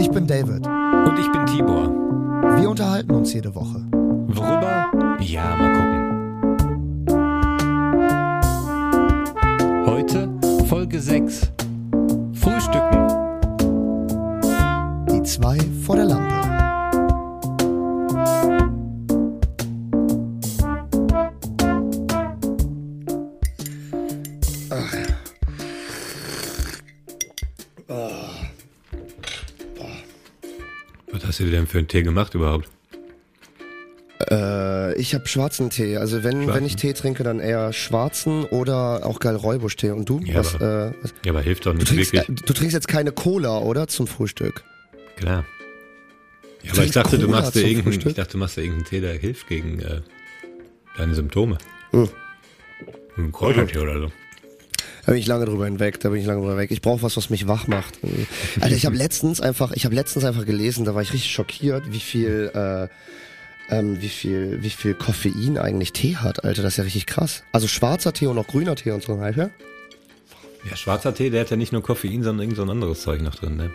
Ich bin David. Und ich bin Tibor. Wir unterhalten uns jede Woche. Worüber? Ja, mal gucken. Heute Folge 6. für einen Tee gemacht überhaupt? Äh, ich habe schwarzen Tee. Also wenn, Schwarzen. wenn ich Tee trinke, dann eher schwarzen oder auch geil Räubusch-Tee. Und du? Ja, was, aber- äh, was? Ja, aber hilft doch Du, nicht trinkst, wirklich. äh, du trinkst jetzt keine Cola, oder? Zum Frühstück. Klar. Ja, aber ich dachte, du machst dir irgendeinen, Frühstück? ich dachte, du machst dir irgendeinen Tee, der hilft gegen äh, deine Symptome. Hm. Ein Kräutertee oder so. Da bin ich lange drüber hinweg, da bin ich lange drüber weg. Ich brauche was, was mich wach macht. Alter, ich habe letztens einfach, ich habe letztens einfach gelesen, da war ich richtig schockiert, wie viel, äh, ähm, wie viel, wie viel Koffein eigentlich Tee hat, Alter. Das ist ja richtig krass. Also schwarzer Tee und auch grüner Tee und so, weißt du? Ja, schwarzer Tee, der hat ja nicht nur Koffein, sondern irgend so ein anderes Zeug noch drin, ne?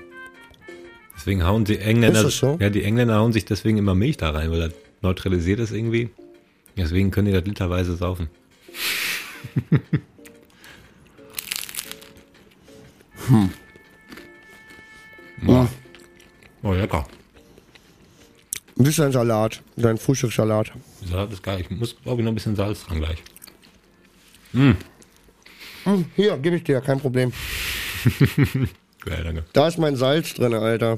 Deswegen hauen die Engländer, Ist das so? ja, die Engländer hauen sich deswegen immer Milch da rein, weil das neutralisiert ist irgendwie. Deswegen können die das literweise saufen. hm. Boah. Oh, lecker. Ist dein Salat? Dein Frühstückssalat? Salat ist geil. Ich muss, glaube ich, noch ein bisschen Salz dran gleich. Hm, hier, gebe ich dir, kein Problem. Geil, danke. Da ist mein Salz drin, Alter.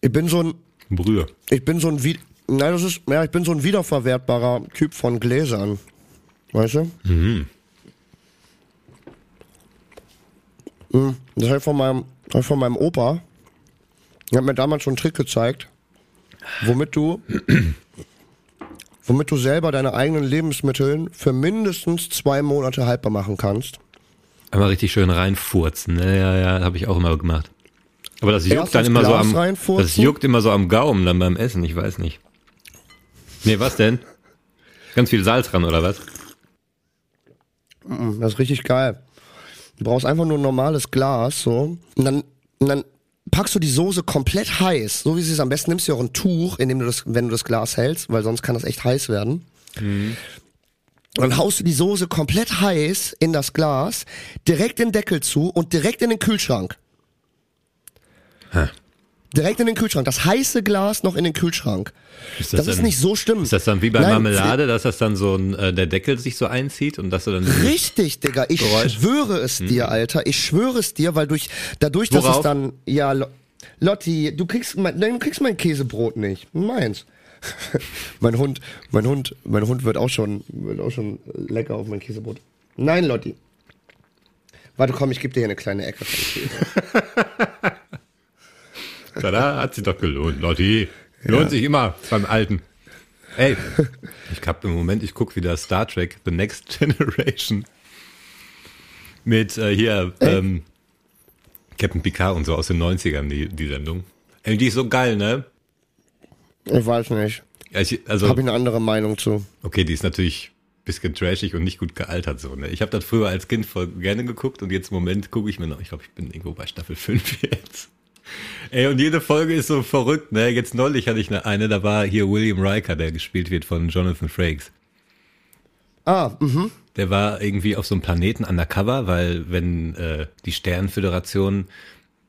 Ich bin so ein, Brühe. ich bin so ein, Wie- nein, das ist, ja, ich bin so ein wiederverwertbarer Typ von Gläsern. Weißt du? Mhm. Das habe ich von meinem, ich von meinem Opa. Er hat mir damals schon einen Trick gezeigt, womit du, womit du selber deine eigenen Lebensmittel für mindestens zwei Monate haltbar machen kannst. Einmal richtig schön reinfurzen. Ne? Ja, ja, habe ich auch immer gemacht. Aber das juckt dann immer so Glas am, reinfurzen? das juckt immer so am Gaumen dann beim Essen. Ich weiß nicht. Nee, was denn? Ganz viel Salz dran oder was? Das ist richtig geil. Du brauchst einfach nur ein normales Glas, so. Und dann, und dann packst du die Soße komplett heiß, so wie sie ist. Am besten nimmst du auch ein Tuch, in dem du das, wenn du das Glas hältst, weil sonst kann das echt heiß werden. Und dann haust du die Soße komplett heiß in das Glas, direkt den Deckel zu und direkt in den Kühlschrank. Hä. Direkt in den Kühlschrank. Das heiße Glas noch in den Kühlschrank. Ist Das, ist dann, nicht so schlimm. Ist das dann wie bei Nein, Marmelade, dass das dann so ein, äh, der Deckel sich so einzieht und dass du dann. Richtig, Digga. Ich Geräusch. schwöre es dir, Alter. Ich schwöre es dir, weil durch, dadurch, dass es Worauf? dann, ja, Lo- Lotti, du kriegst mein, du kriegst mein Käsebrot nicht. Meins. mein Hund, mein Hund, mein Hund wird auch schon, wird auch schon lecker auf mein Käsebrot. Nein, Lotti. Warte, komm, ich gebe dir hier eine kleine Ecke von Käse. Da hat sich doch gelohnt, Lotti. Lohnt sich immer beim Alten. Ey, ich hab im Moment, ich guck wieder Star Trek The Next Generation mit äh, hier ähm, Captain Picard und so aus den 90ern, die, die Sendung. Ey, die ist so geil, ne? Ich weiß nicht. Ja, ich, also, Habe ich eine andere Meinung zu. okay, die ist natürlich ein bisschen trashig und nicht gut gealtert so, ne? Ich habe das früher als Kind voll gerne geguckt und jetzt im Moment gucke ich mir noch, ich glaube, ich bin irgendwo bei Staffel 5 jetzt. Ey, und jede Folge ist so verrückt, ne? Jetzt neulich hatte ich eine, eine da war hier William Riker, der gespielt wird von Jonathan Frakes. Ah, mhm. Der war irgendwie auf so einem Planeten undercover, weil wenn äh, die Sternenföderation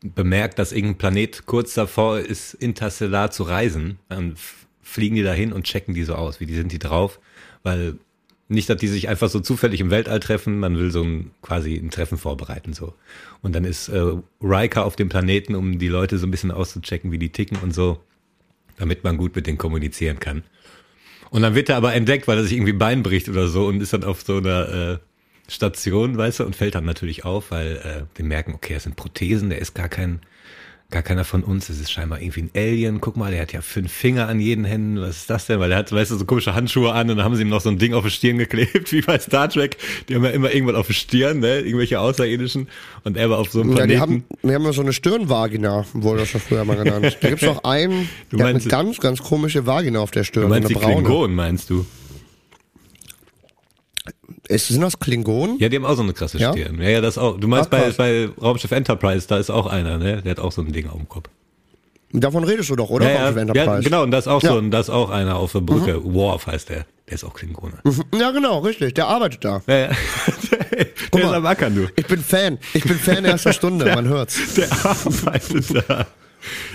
bemerkt, dass irgendein Planet kurz davor ist, interstellar zu reisen, dann fliegen die dahin und checken die so aus, wie die sind die drauf, weil nicht, dass die sich einfach so zufällig im Weltall treffen, man will so ein quasi ein Treffen vorbereiten so. Und dann ist äh, Riker auf dem Planeten, um die Leute so ein bisschen auszuchecken, wie die ticken und so, damit man gut mit denen kommunizieren kann. Und dann wird er aber entdeckt, weil er sich irgendwie Bein bricht oder so und ist dann auf so einer äh, Station, weißt du, und fällt dann natürlich auf, weil äh, die merken, okay, das sind Prothesen, der ist gar kein, gar keiner von uns, das ist scheinbar irgendwie ein Alien. Guck mal, der hat ja fünf Finger an jeden Händen, was ist das denn? Weil der hat, weißt du, so komische Handschuhe an und dann haben sie ihm noch so ein Ding auf die Stirn geklebt, wie bei Star Trek. Die haben ja immer irgendwas auf die Stirn, ne, irgendwelche Außerirdischen. Und er war auf so einem Ja, Planeten. die haben, die haben ja so eine Stirnvagina, wurde das schon früher mal genannt. Da gibt's doch einen, Du der hat meinst- eine ganz, ganz komische Vagina auf der Stirn. du meinst die eine braune. Klingonen, meinst du? Ist, sind das Klingonen? Ja, die haben auch so eine krasse Ja? Stirn. Ja, ja, das auch. Du meinst bei, bei Raumschiff Enterprise, da ist auch einer, ne? Der hat auch so ein Ding auf dem Kopf. Davon redest du doch, oder? Ja, ja, ja, genau, und das ist auch Ja. Mhm. so, und das ist auch einer auf der Brücke. Worf heißt der. Der ist auch Klingone. Ja, genau, richtig. Der arbeitet da. Ja, ja. der ist mal. am Ackern, du. Ich bin Fan. Ich bin Fan der ersten Stunde, man hört's. Der arbeitet da.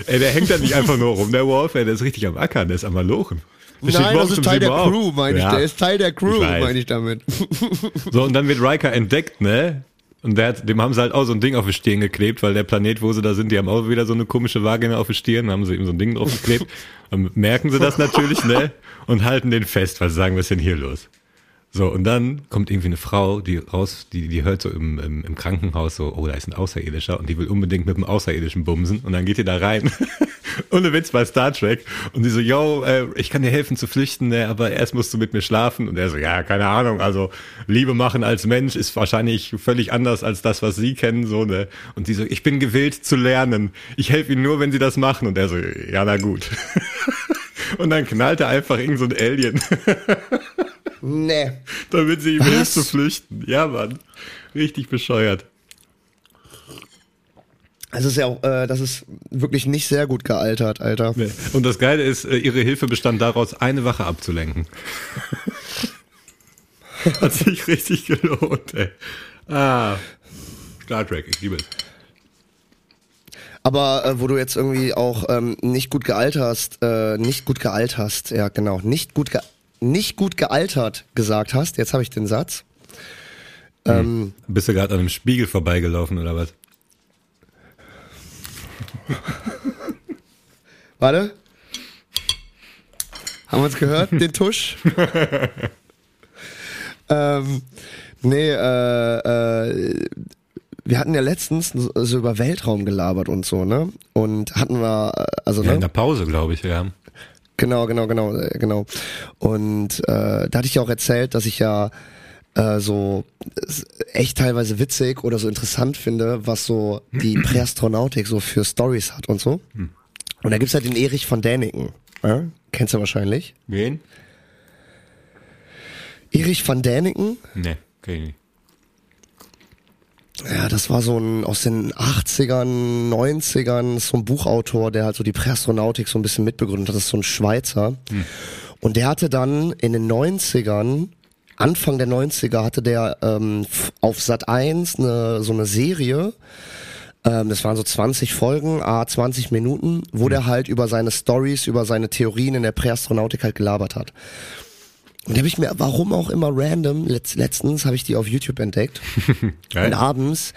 Ey, der hängt da nicht einfach nur rum, der Wolf, ey, der ist richtig am Ackern, der ist am Malochen. Nein, das ist Teil der auf. Crew, meine ich. Ja. Der ist Teil der Crew, Ich meine ich damit. So, und dann wird Riker entdeckt, ne? Und hat, dem haben sie halt auch so ein Ding auf die Stirn geklebt, weil der Planet, wo sie da sind, die haben auch wieder so eine komische Vagina auf die Stirn, haben sie ihm so ein Ding drauf geklebt. Dann merken sie das natürlich, ne? Und halten den fest, weil sie sagen, was ist denn hier los? So, und dann kommt irgendwie eine Frau, die raus, die, die hört so im, im, im Krankenhaus so, oh, da ist ein Außerirdischer und die will unbedingt mit dem Außerirdischen bumsen und dann geht die da rein. Ohne Witz bei Star Trek. Und die so, yo, äh, ich kann dir helfen zu flüchten, ne, aber erst musst du mit mir schlafen. Und er so, ja, keine Ahnung, also Liebe machen als Mensch ist wahrscheinlich völlig anders als das, was sie kennen, so, ne. Und die so, ich bin gewillt zu lernen. Ich helfe ihnen nur, wenn sie das machen. Und er so, ja, na gut. Und dann knallt er einfach irgend so ein Alien, Nee. damit sie ihm hilft zu flüchten. Ja, Mann. Richtig bescheuert. Das ist ja auch, äh, das ist wirklich nicht sehr gut gealtert, Alter. Nee. Und das Geile ist, äh, ihre Hilfe bestand daraus, eine Wache abzulenken. Hat sich richtig gelohnt, ey. Ah. Star Trek, ich liebe es. Aber äh, wo du jetzt irgendwie auch ähm, nicht gut gealterst, äh, nicht gut gealterst, ja genau, nicht gut ge nicht gut gealtert gesagt hast, jetzt habe ich den Satz. Ähm, Bist du gerade an einem Spiegel vorbeigelaufen oder was? warte. Haben wir uns gehört, den Tusch? ähm, nee, äh, äh, wir hatten ja letztens so so über Weltraum gelabert und so, ne? Und hatten wir, äh, also Ja, ne? in der Pause, glaube ich, ja. Genau, genau, genau, äh, genau. Und äh, da hatte ich ja auch erzählt, dass ich ja äh, so echt teilweise witzig oder so interessant finde, was so die Präastronautik so für Stories hat und so. Und da gibt's halt den Erich von Däniken. Ja? Kennst du wahrscheinlich. Wen? Erich van Däniken, Nee, kenn ich nicht. Ja, das war so ein aus den 80ern, 90ern, so ein Buchautor, der halt so die Präastronautik so ein bisschen mitbegründet hat. Das ist so ein Schweizer. Und der hatte dann in den 90ern, Anfang der 90er, hatte der ähm, auf Sat 1 eine, so eine Serie. Ähm, das waren so 20 Folgen, a 20 Minuten, wo der halt über seine Stories, über seine Theorien in der Präastronautik halt gelabert hat. Und da habe ich mir, warum auch immer random, letzt, letztens habe ich die auf YouTube entdeckt. Geil. Und abends,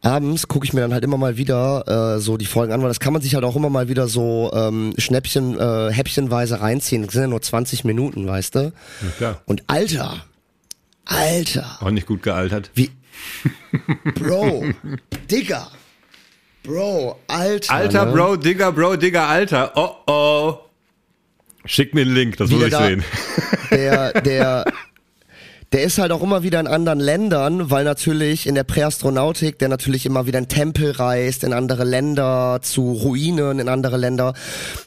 abends gucke ich mir dann halt immer mal wieder äh, so die Folgen an, weil das kann man sich halt auch immer mal wieder so ähm, Schnäppchen, äh, häppchenweise reinziehen. Das sind ja nur 20 Minuten, weißt du? Ja, klar. Und Alter, Alter, Auch nicht gut gealtert. wie, Bro, Digga, Bro, Alter. Alter, ne? Bro, Digger, Bro, Digger, Alter. Oh, oh. Schick mir einen Link, das muss ich da- sehen. der, der, der ist halt auch immer wieder in anderen Ländern, weil natürlich in der Präastronautik, der natürlich immer wieder in Tempel reist, in andere Länder, zu Ruinen, in andere Länder.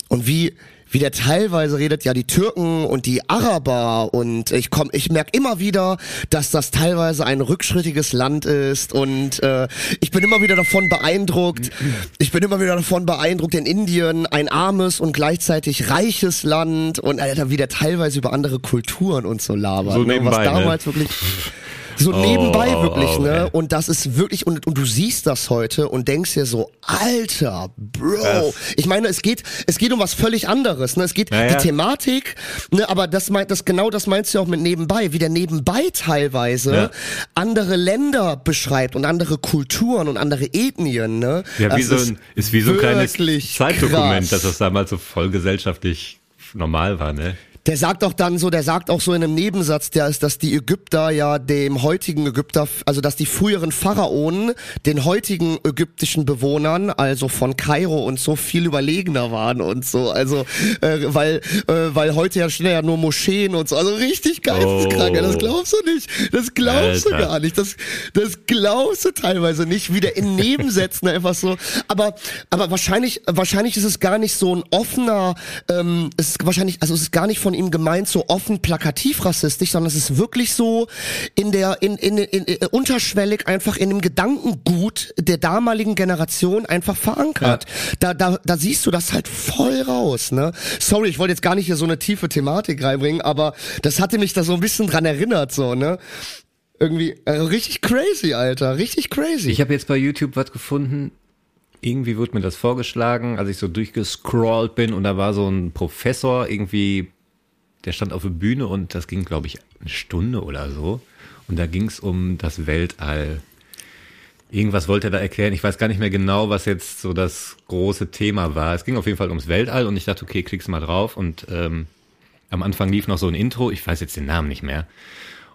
Und wie, wie der teilweise redet, ja, die Türken und die Araber und ich komm, ich merk immer wieder, dass das teilweise ein rückschrittiges Land ist und äh, ich bin immer wieder davon beeindruckt, ich bin immer wieder davon beeindruckt, in Indien ein armes und gleichzeitig reiches Land und Alter, wie der teilweise über andere Kulturen und so labert, So ne? was nebenbei, ne? damals wirklich so nebenbei oh, wirklich, oh, ne? ey. Und das ist wirklich, und, und du siehst das heute und denkst dir so, Alter, Bro. Krass. Ich meine, es geht, es geht um was völlig anderes, ne? Es geht Ja, die. Thematik, ne? Aber das meint, das genau das meinst du auch mit nebenbei, wie der nebenbei teilweise Ja. andere Länder beschreibt und andere Kulturen und andere Ethnien, ne? Ja, wie Das so ein, ist wie so ein kleines wirklich Zeitdokument, krass. dass das damals so voll gesellschaftlich normal war, ne? Der sagt auch dann so, der sagt auch so in einem Nebensatz, der ist, dass die Ägypter ja dem heutigen Ägypter, also dass die früheren Pharaonen den heutigen ägyptischen Bewohnern, also von Kairo und so viel überlegener waren und so, also äh, weil äh, weil heute ja schnell ja nur Moscheen und so, also richtig geisteskrank, Oh. das glaubst du nicht, das glaubst du Alter. gar nicht, das das glaubst du teilweise nicht, wieder in Nebensätzen einfach so, aber aber wahrscheinlich wahrscheinlich ist es gar nicht so ein offener, ähm, es ist wahrscheinlich, also es ist gar nicht von ihm gemeint, so offen plakativ rassistisch, sondern es ist wirklich so in der, in, in, in, in unterschwellig einfach in dem Gedankengut der damaligen Generation einfach verankert. Ja. Da, da, da siehst du das halt voll raus, ne? Sorry, ich wollte jetzt gar nicht hier so eine tiefe Thematik reinbringen, aber das hatte mich da so ein bisschen dran erinnert, so, ne? Irgendwie äh, richtig crazy, Alter, richtig crazy. Ich habe jetzt bei YouTube was gefunden. Irgendwie wurde mir das vorgeschlagen, als ich so durchgescrollt bin und da war so ein Professor irgendwie, der stand auf der Bühne und das ging, glaube ich, eine Stunde oder so. Und da ging es um das Weltall. Irgendwas wollte er da erklären. Ich weiß gar nicht mehr genau, was jetzt so das große Thema war. Es ging auf jeden Fall ums Weltall und ich dachte, okay, klick's mal drauf. Und ähm, am Anfang lief noch so ein Intro. Ich weiß jetzt den Namen nicht mehr.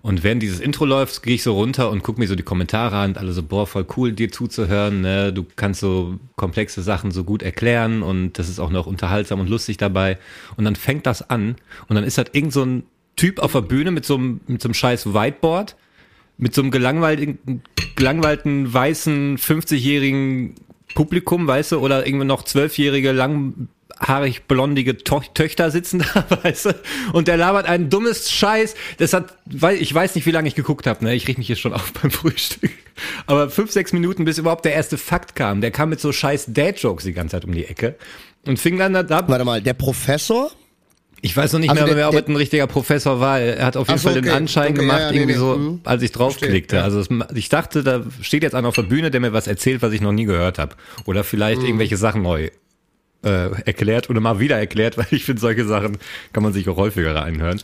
Und während dieses Intro läuft, gehe ich so runter und gucke mir so die Kommentare an und alle so, boah, voll cool, dir zuzuhören. Ne? Du kannst so komplexe Sachen so gut erklären und das ist auch noch unterhaltsam und lustig dabei. Und dann fängt das an und dann ist halt irgend so ein Typ auf der Bühne mit so einem, mit so einem scheiß Whiteboard, mit so einem gelangweilten, gelangweilten weißen 50-jährigen Publikum, weißt du, oder irgendwie noch zwölfjährige lang haarig blondige to Töchter sitzen da, weißt du? Und der labert ein dummes Scheiß. Das hat, weil ich weiß nicht, wie lange ich geguckt habe, ne? Ich riech mich hier schon auf beim Frühstück. Aber fünf, sechs Minuten, bis überhaupt der erste Fakt kam. Der kam mit so scheiß Dad-Jokes die ganze Zeit um die Ecke. Und fing dann da. Warte mal, der Professor? Ich weiß noch nicht also mehr, der, ob er ein richtiger Professor war. Er hat auf jeden so, Fall okay, den Anschein okay, gemacht, ja, ja, irgendwie nee, so, nee, als ich draufklickte. Ja. Also es, ich dachte, da steht jetzt einer auf der Bühne, der mir was erzählt, was ich noch nie gehört habe. Oder vielleicht mhm. irgendwelche Sachen neu äh, erklärt oder mal wieder erklärt, weil ich finde, solche Sachen kann man sich auch häufiger reinhören.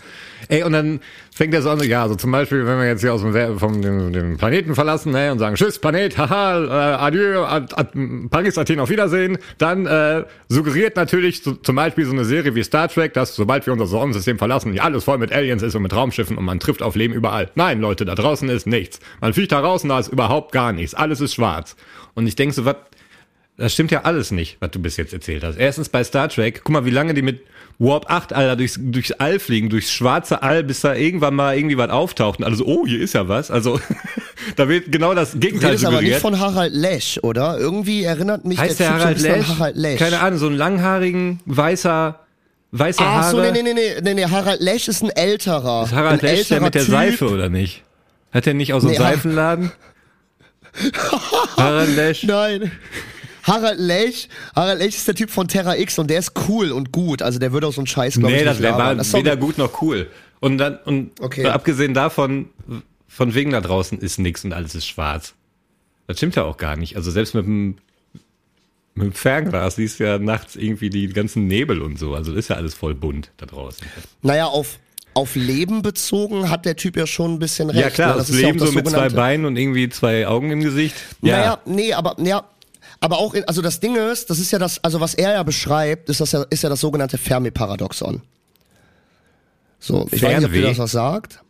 Ey, und dann fängt er so an, ja, so zum Beispiel, wenn wir jetzt hier aus dem, vom, dem, dem Planeten verlassen ne, und sagen, tschüss, Planet, haha, äh, adieu, ad, ad, Paris, Athen, auf Wiedersehen, dann äh, suggeriert natürlich so, zum Beispiel so eine Serie wie Star Trek, dass sobald wir unser Sonnensystem verlassen, ja alles voll mit Aliens ist und mit Raumschiffen und man trifft auf Leben überall. Nein, Leute, da draußen ist nichts. Man fliegt da und da ist überhaupt gar nichts. Alles ist schwarz. Und ich denke so, was das stimmt ja alles nicht, was du bis jetzt erzählt hast. Erstens bei Star Trek, guck mal, wie lange die mit Warp 8, Alter, durchs, durchs All fliegen, durchs schwarze All, bis da irgendwann mal irgendwie was auftaucht und alles, oh, hier ist ja was. Also, da wird genau das Gegenteil du suggeriert. aber nicht von Harald Lesch, oder? Irgendwie erinnert mich heißt der, der Harald, Lesch? Harald Lesch? Keine Ahnung, so ein langhaarigen, weißer, weißer Ach Haare. so, nee, nee, nee, nee, nee, Harald Lesch ist ein älterer. Ist Harald ein Lesch der mit der typ. Seife, oder nicht? Hat der nicht auch so einen nee, Seifenladen? Harald Lesch? Nein. Harald Lech, Harald Lech ist der Typ von Terra X und der ist cool und gut. Also der würde auch so einen Scheiß, glaube nee, ich, nicht Nee, der war weder gut noch cool. Und dann, und okay. abgesehen davon, von wegen da draußen ist nix und alles ist schwarz. Das stimmt ja auch gar nicht. Also selbst mit dem, mit dem Fernglas siehst du ja nachts irgendwie die ganzen Nebel und so. Also ist ja alles voll bunt da draußen. Naja, auf, auf Leben bezogen hat der Typ ja schon ein bisschen recht. Ja klar, ne? das, das Leben ja das so mit zwei Beinen und irgendwie zwei Augen im Gesicht. Ja. Naja, nee, aber ja, aber auch, in, also das Ding ist, das ist ja das, also was er ja beschreibt, ist das ja, ist ja das sogenannte Fermi-Paradoxon. So, ich Fernweh. weiß nicht, ob ihr das was sagt.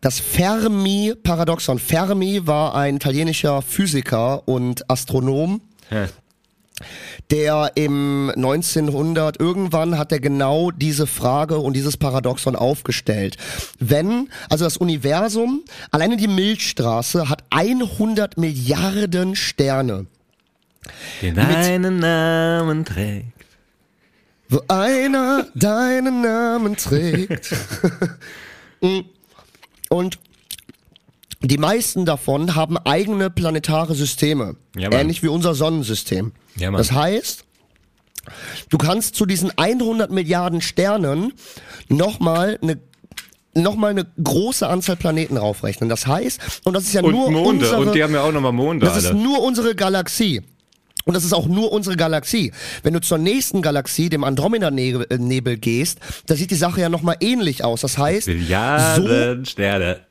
Das Fermi-Paradoxon. Fermi war ein italienischer Physiker und Astronom. Hä? der im 1900 irgendwann hat er genau diese Frage und dieses Paradoxon aufgestellt. Wenn, also das Universum, alleine die Milchstraße hat 100 Milliarden Sterne. Den deinen Namen trägt. Wo einer deinen Namen trägt. Mm. Und die meisten davon haben eigene planetare Systeme. Ja, ähnlich wie unser Sonnensystem. Ja, das heißt, du kannst zu diesen 100 Milliarden Sternen nochmal eine nochmal eine große Anzahl Planeten raufrechnen. Das heißt, und das ist ja und nur Monde, unsere, und die haben ja auch nochmal Monde. Das alle. ist nur unsere Galaxie. Und das ist auch nur unsere Galaxie. Wenn du zur nächsten Galaxie, dem Andromeda-Nebel gehst, da sieht die Sache ja nochmal ähnlich aus. Das heißt, Milliarden so, Sterne.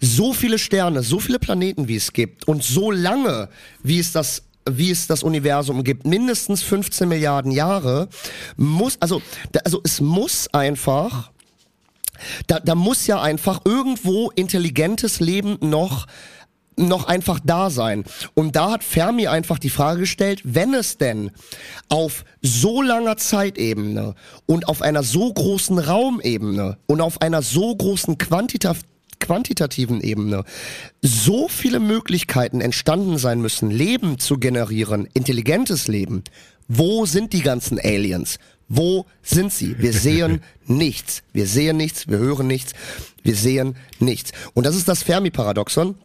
So viele Sterne, so viele Planeten, wie es gibt und so lange, wie es das wie es das Universum gibt, mindestens 15 Milliarden Jahre, muss, also, also es muss einfach, da, da muss ja einfach irgendwo intelligentes Leben noch noch einfach da sein. Und da hat Fermi einfach die Frage gestellt, wenn es denn auf so langer Zeitebene und auf einer so großen Raumebene und auf einer so großen Quantita quantitativen Ebene so viele Möglichkeiten entstanden sein müssen, Leben zu generieren, intelligentes Leben, wo sind die ganzen Aliens? Wo sind sie? Wir sehen nichts. Wir sehen nichts, wir hören nichts, wir sehen nichts. Und das ist das Fermi-Paradoxon.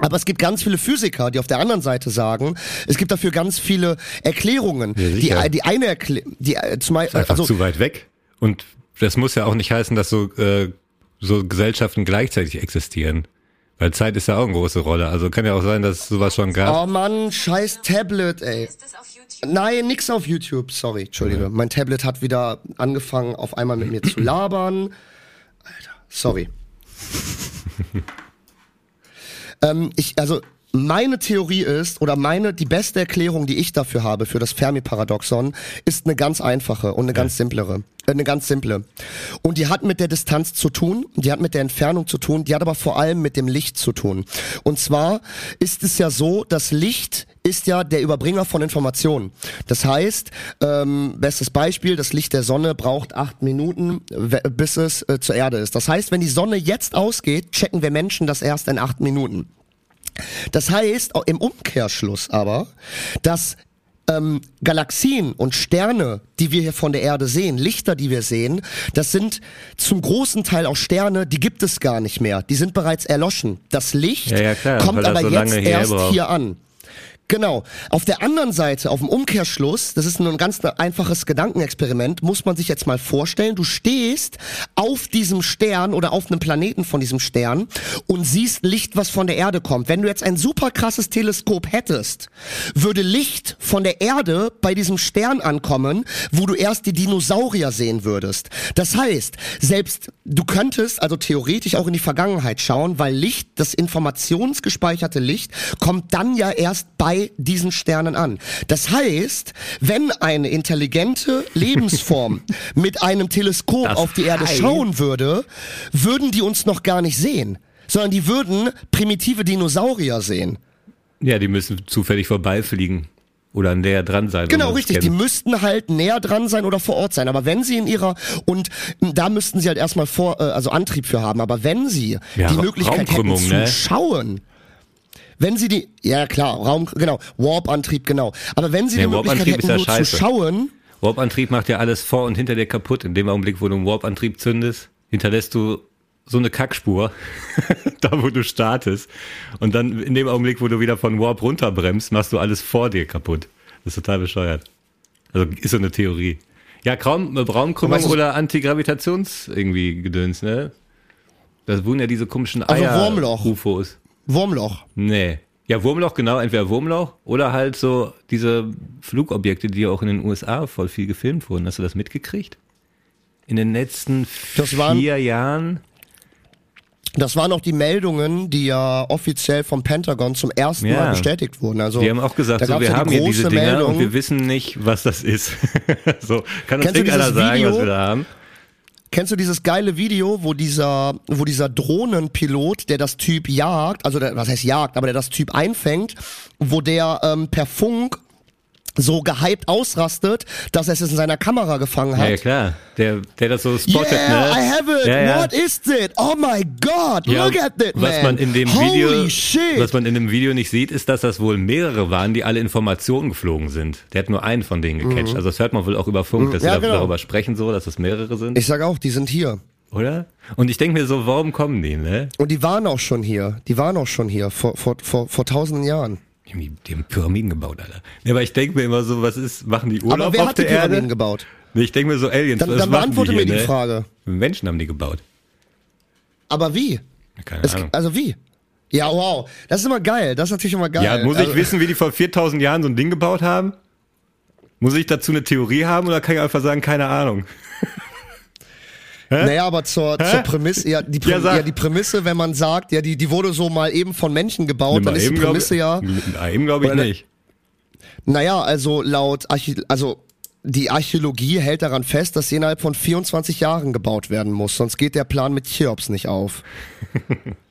Aber es gibt ganz viele Physiker, die auf der anderen Seite sagen, es gibt dafür ganz viele Erklärungen. Ja, die, die eine Erklärung, die äh, zum Beispiel, einfach also, zu weit weg. Und das muss ja auch nicht heißen, dass so, äh, so Gesellschaften gleichzeitig existieren. Weil Zeit ist ja auch eine große Rolle. Also kann ja auch sein, dass es sowas schon gab. Oh Mann, scheiß Tablet, ey. Ist das auf YouTube? Nein, nix auf YouTube. Sorry, Entschuldige. Mhm. Mein Tablet hat wieder angefangen, auf einmal mit mir zu labern. Alter, sorry. Ähm, ich, also meine Theorie ist, oder meine, die beste Erklärung, die ich dafür habe, für das Fermi-Paradoxon, ist eine ganz einfache und eine ganz simplere. Äh, eine ganz simple. Und die hat mit der Distanz zu tun, die hat mit der Entfernung zu tun, die hat aber vor allem mit dem Licht zu tun. Und zwar ist es ja so, dass Licht ist ja der Überbringer von Informationen. Das heißt, ähm, bestes Beispiel, das Licht der Sonne braucht acht Minuten, bis es äh, zur Erde ist. Das heißt, wenn die Sonne jetzt ausgeht, checken wir Menschen das erst in acht Minuten. Das heißt, im Umkehrschluss aber, dass ähm, Galaxien und Sterne, die wir hier von der Erde sehen, Lichter, die wir sehen, das sind zum großen Teil auch Sterne, die gibt es gar nicht mehr. Die sind bereits erloschen. Das Licht ja, ja, klar, kommt aber so jetzt erst hier an. Genau. Auf der anderen Seite, auf dem Umkehrschluss, das ist nur ein ganz einfaches Gedankenexperiment, muss man sich jetzt mal vorstellen, du stehst auf diesem Stern oder auf einem Planeten von diesem Stern und siehst Licht, was von der Erde kommt. Wenn du jetzt ein super krasses Teleskop hättest, würde Licht von der Erde bei diesem Stern ankommen, wo du erst die Dinosaurier sehen würdest. Das heißt, selbst du könntest also theoretisch auch in die Vergangenheit schauen, weil Licht, das informationsgespeicherte Licht, kommt dann ja erst bei diesen Sternen an. Das heißt, wenn eine intelligente Lebensform mit einem Teleskop das auf die Erde schauen würde, würden die uns noch gar nicht sehen, sondern die würden primitive Dinosaurier sehen. Ja, die müssen zufällig vorbeifliegen oder näher dran sein. Genau, richtig. Die müssten halt näher dran sein oder vor Ort sein. Aber wenn sie in ihrer und da müssten sie halt erstmal vor, äh, also Antrieb für haben. Aber wenn sie ja, die Möglichkeit hätten zu ne? schauen, wenn sie die, ja klar, Raum, genau, Warp-Antrieb, genau. Aber wenn sie nee, die Möglichkeit hätten, ja nur scheiße. zu schauen. Warp-Antrieb macht ja alles vor und hinter dir kaputt. In dem Augenblick, wo du einen Warp-Antrieb zündest, hinterlässt du so eine Kackspur, da wo du startest. Und dann in dem Augenblick, wo du wieder von Warp runterbremst, machst du alles vor dir kaputt. Das ist total bescheuert. Also ist so eine Theorie. Ja, Raum, Raumkrümmung weißt du, oder Antigravitations irgendwie Gedöns, ne? Das wurden ja diese komischen Eier also Wurmloch. UFOs. Wurmloch. Nee. Ja, Wurmloch, genau, entweder Wurmloch oder halt so diese Flugobjekte, die auch in den USA voll viel gefilmt wurden. Hast du das mitgekriegt? In den letzten das waren, vier Jahren? Das waren auch die Meldungen, die ja offiziell vom Pentagon zum ersten ja. Mal bestätigt wurden. Also, die haben auch gesagt, so, wir ja haben hier diese Dinger Meldung. und wir wissen nicht, was das ist. so, kann uns irgendeiner sagen, was wir da haben? Kennst du dieses geile Video, wo dieser, wo dieser Drohnenpilot, der das Typ jagt, also der, was heißt jagt, aber der das Typ einfängt, wo der ähm, per Funk so gehypt ausrastet, dass er es in seiner Kamera gefangen hat. Ja, klar. Der, der das so spottet, yeah, ne? I have it. Ja, ja. What is it? Oh my God, ja, look at man. Was man in dem Video, shit. was man in dem Video nicht sieht, ist, dass das wohl mehrere waren, die alle Informationen geflogen sind. Der hat nur einen von denen gecatcht. Mhm. Also das hört man wohl auch über Funk, dass ja, sie genau. darüber sprechen so, dass es mehrere sind. Ich sag auch, die sind hier. Oder? Und ich denke mir so, warum kommen die, ne? Und die waren auch schon hier. Die waren auch schon hier vor, vor, vor, vor tausenden Jahren. Die, die haben Pyramiden gebaut, Alter. Ja, aber ich denke mir immer so, was ist, machen die Urlaub aber wer auf hat der die Pyramiden Erde? gebaut? Nee, ich denke mir so, Aliens, dann, was dann beantworte die mir die ne? Frage. Menschen haben die gebaut. Aber wie? Keine es, Ahnung. Also wie? Ja, wow. Das ist immer geil. Das ist natürlich immer geil. Ja, muss ich also, wissen, wie die vor 4000 Jahren so ein Ding gebaut haben? Muss ich dazu eine Theorie haben oder kann ich einfach sagen, keine Ahnung? Hä? Naja, aber zur, zur Prämisse, ja die, Prä ja, ja, die Prämisse, wenn man sagt, ja, die, die wurde so mal eben von Menschen gebaut, dann ist die Prämisse glaub, ja. Eben glaube ich nicht. Naja, also laut Archi also die Archäologie hält daran fest, dass sie innerhalb von 24 Jahren gebaut werden muss, sonst geht der Plan mit Cheops nicht auf.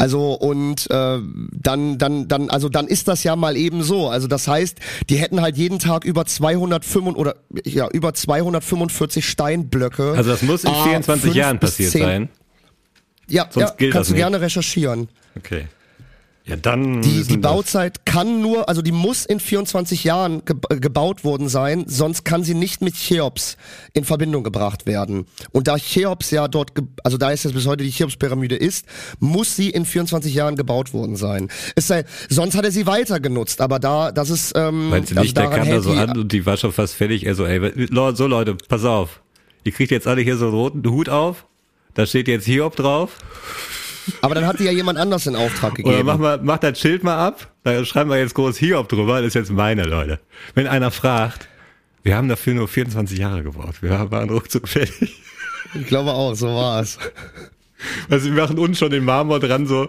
Also und äh, dann dann dann also dann ist das ja mal eben so. Also das heißt, die hätten halt jeden Tag über 205 oder ja über 245 Steinblöcke. Also das muss in 24 Jahren passiert sein. Ja, Sonst ja gilt kannst das du nicht. gerne recherchieren. Okay. Ja, dann. Die, die Bauzeit kann nur, also die muss in 24 Jahren ge äh, gebaut worden sein, sonst kann sie nicht mit Cheops in Verbindung gebracht werden. Und da Cheops ja dort, also da es jetzt bis heute die Cheops-Pyramide ist, muss sie in 24 Jahren gebaut worden sein. Es sei, sonst hat er sie weiter genutzt, aber da, das ist, ähm, Meinst du also nicht, der daran kam da so an und die war schon fast fertig? Er so, ey, Leute, so Leute, pass auf. Ihr kriegt jetzt alle hier so einen roten Hut auf. Da steht jetzt Hiob drauf. Aber dann hat die ja jemand anders in Auftrag Oder gegeben. mach mal, mach das Schild mal ab. Da schreiben wir jetzt groß Hiob drüber. Das ist jetzt meine, Leute. Wenn einer fragt, wir haben dafür nur 24 Jahre gebraucht. Wir waren ruckzuck fertig. Ich glaube auch, so war es. Also wir machen uns schon den Marmor dran so,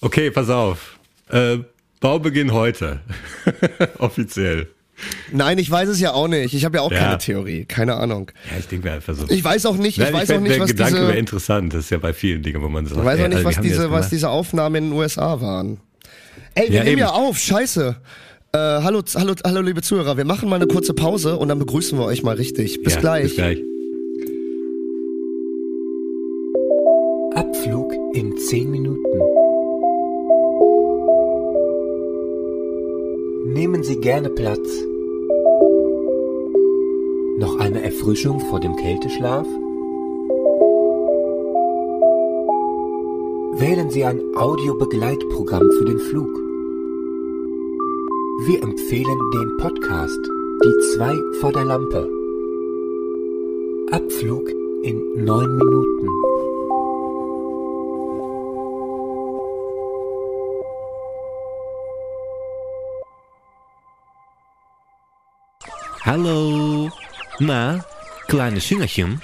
okay, pass auf. Äh, Baubeginn heute. Offiziell. Nein, ich weiß es ja auch nicht. Ich habe ja auch Ja. keine Theorie, keine Ahnung. Ja, ich denke mir einfach so. Ich weiß auch nicht, ich Nein, weiß auch fänd, nicht, der was Gedanke wäre diese, interessant. Das ist ja bei vielen Dingen, wo man sagt, ich weiß ey, auch nicht, was haben die das diese, was diese Aufnahmen in den USA waren. Ey, wir Ja, nehmen eben. ja auf, scheiße. Äh, hallo, hallo, hallo, liebe Zuhörer. Wir machen mal eine kurze Pause und dann begrüßen wir euch mal richtig. Bis ja, gleich. Bis gleich. Abflug in 10 Minuten. Nehmen Sie gerne Platz. Noch eine Erfrischung vor dem Kälteschlaf? Wählen Sie ein Audiobegleitprogramm für den Flug. Wir empfehlen den Podcast Die zwei vor der Lampe. Abflug in 9 Minuten. Hallo. Na, kleines Hüngerchen?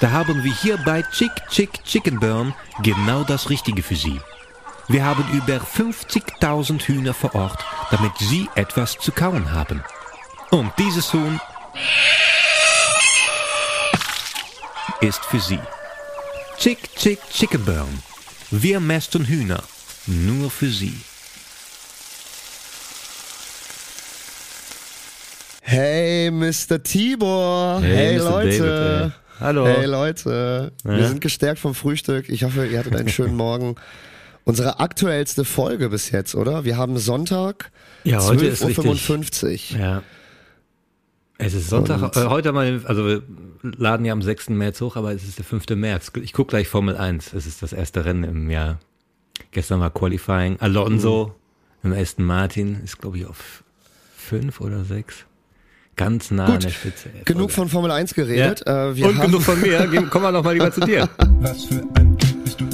Da haben wir hier bei Chick Chick Chicken Burn genau das Richtige für Sie. Wir haben über 50.000 Hühner vor Ort, damit Sie etwas zu kauen haben. Und dieses Huhn ist für Sie. Chick Chick Chicken Burn. Wir mästen Hühner. Nur für Sie. Hey, Mr. Tibor. Hey, Hey, Mr. Leute. David. Hallo. Hey, Leute. Wir Ja. sind gestärkt vom Frühstück. Ich hoffe, ihr hattet einen schönen Morgen. Unsere aktuellste Folge bis jetzt, oder? Wir haben Sonntag, Ja, heute ist richtig. 12.55 Uhr. Ja. Es ist Sonntag, äh, heute mal, also wir laden ja am 6. März hoch, aber es ist der 5. März. Ich gucke gleich Formel 1. Es ist das erste Rennen im Jahr. Gestern war Qualifying. Alonso im Aston Martin ist, glaube ich, auf 5 oder 6. Ganz nah an Gut, der Spitze. Genug von Formel 1 geredet. geil. Äh, Und genug von mir. Kommen wir doch mal lieber zu dir. Was für ein Typ bist du?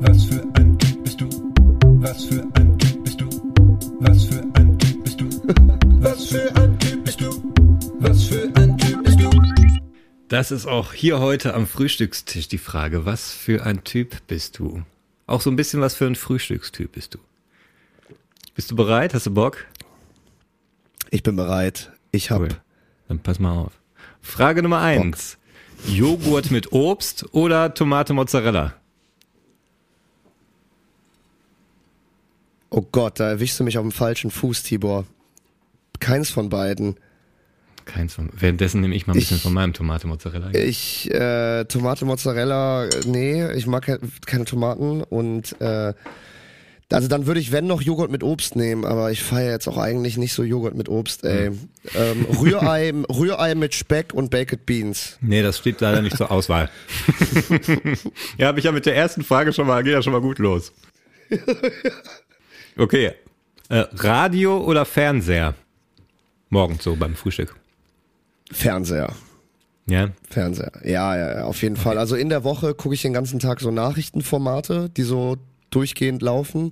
Was für ein Typ bist du? Was für ein Typ bist du? Was für ein Typ bist du? Was für ein Typ bist du? Was für ein Typ bist du? Das ist auch hier heute am Frühstückstisch die Frage. Was für ein Typ bist du? Auch so ein bisschen was für ein Frühstückstyp bist du. Bist du bereit? Hast du Bock? ich bin bereit. Ich habe Cool. Dann pass mal auf. Frage Nummer eins. Joghurt mit Obst oder Tomate Mozzarella? Oh Gott, da erwischst du mich auf dem falschen Fuß, Tibor. Keins von beiden. Keins von. Währenddessen nehme ich mal ein bisschen Ich- von meinem Tomate Mozzarella. Ich, äh, Tomate, Mozzarella, äh, nee, ich mag ke- keine Tomaten und äh, also dann würde ich, wenn noch, Joghurt mit Obst nehmen, aber ich feiere jetzt auch eigentlich nicht so Joghurt mit Obst, ey. Ähm, Rührei, Rührei mit Speck und Baked Beans. Nee, das steht leider nicht zur Auswahl. ja, habe ich ja mit der ersten Frage schon mal, geht ja schon mal gut los. Okay. Äh, Radio oder Fernseher? Morgens so beim Frühstück. Fernseher. Ja. Fernseher. Ja, ja, ja, auf jeden Fall. Also in der Woche gucke ich den ganzen Tag so Nachrichtenformate, die so durchgehend laufen.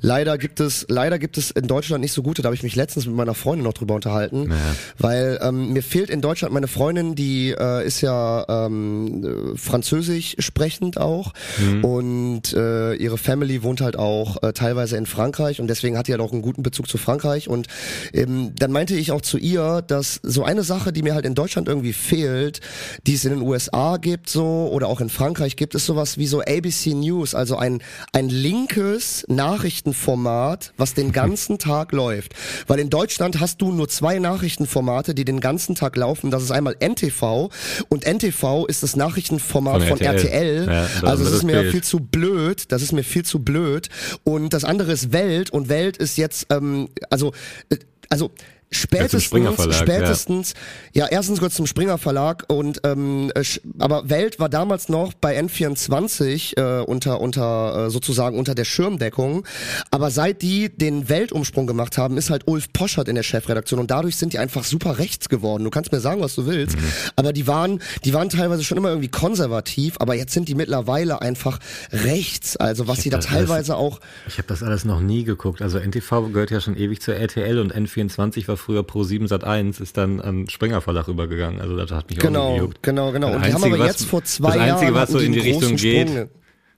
Leider gibt es, leider gibt es in Deutschland nicht so gute. Da habe ich mich letztens mit meiner Freundin noch drüber unterhalten, Ja. weil ähm, mir fehlt in Deutschland meine Freundin, die äh, ist ja ähm, äh, französisch sprechend auch und äh, ihre Family wohnt halt auch äh, teilweise in Frankreich und deswegen hat die halt auch einen guten Bezug zu Frankreich und ähm, dann meinte ich auch zu ihr, dass so eine Sache, die mir halt in Deutschland irgendwie fehlt, die es in den USA gibt so oder auch in Frankreich gibt, ist sowas wie so ABC News, also ein ein linkes Nachrichtenformat, was den ganzen Tag läuft. Weil in Deutschland hast du nur zwei Nachrichtenformate, die den ganzen Tag laufen. Das ist einmal NTV und NTV ist das Nachrichtenformat Von von RTL. RTL. Ja, also es ist mir Bild. viel zu blöd. Das ist mir viel zu blöd. Und das andere ist Welt und Welt ist jetzt, ähm, also, äh, also spätestens, Verlag, ja. spätestens, ja. erstens gehört zum Springer Verlag und ähm, äh, aber Welt war damals noch bei N24 äh, unter unter äh, sozusagen unter der Schirmdeckung, aber seit die den Weltumsprung gemacht haben, ist halt Ulf Poschert in der Chefredaktion und dadurch sind die einfach super rechts geworden. Du kannst mir sagen, was du willst, Mhm. aber die waren die waren teilweise schon immer irgendwie konservativ, aber jetzt sind die mittlerweile einfach rechts, also was sie da das alles- teilweise auch Ich habe das alles noch nie geguckt. Also NTV gehört ja schon ewig zur RTL und N24 war früher Pro 7 Sat 1, ist dann an Springer Verlag übergegangen. Also das hat mich auch Genau, nie gejuckt. genau, genau. Das Und die haben Einzige, aber was- jetzt vor zwei Das Einzige, Jahren was so in die Richtung geht, Sprung.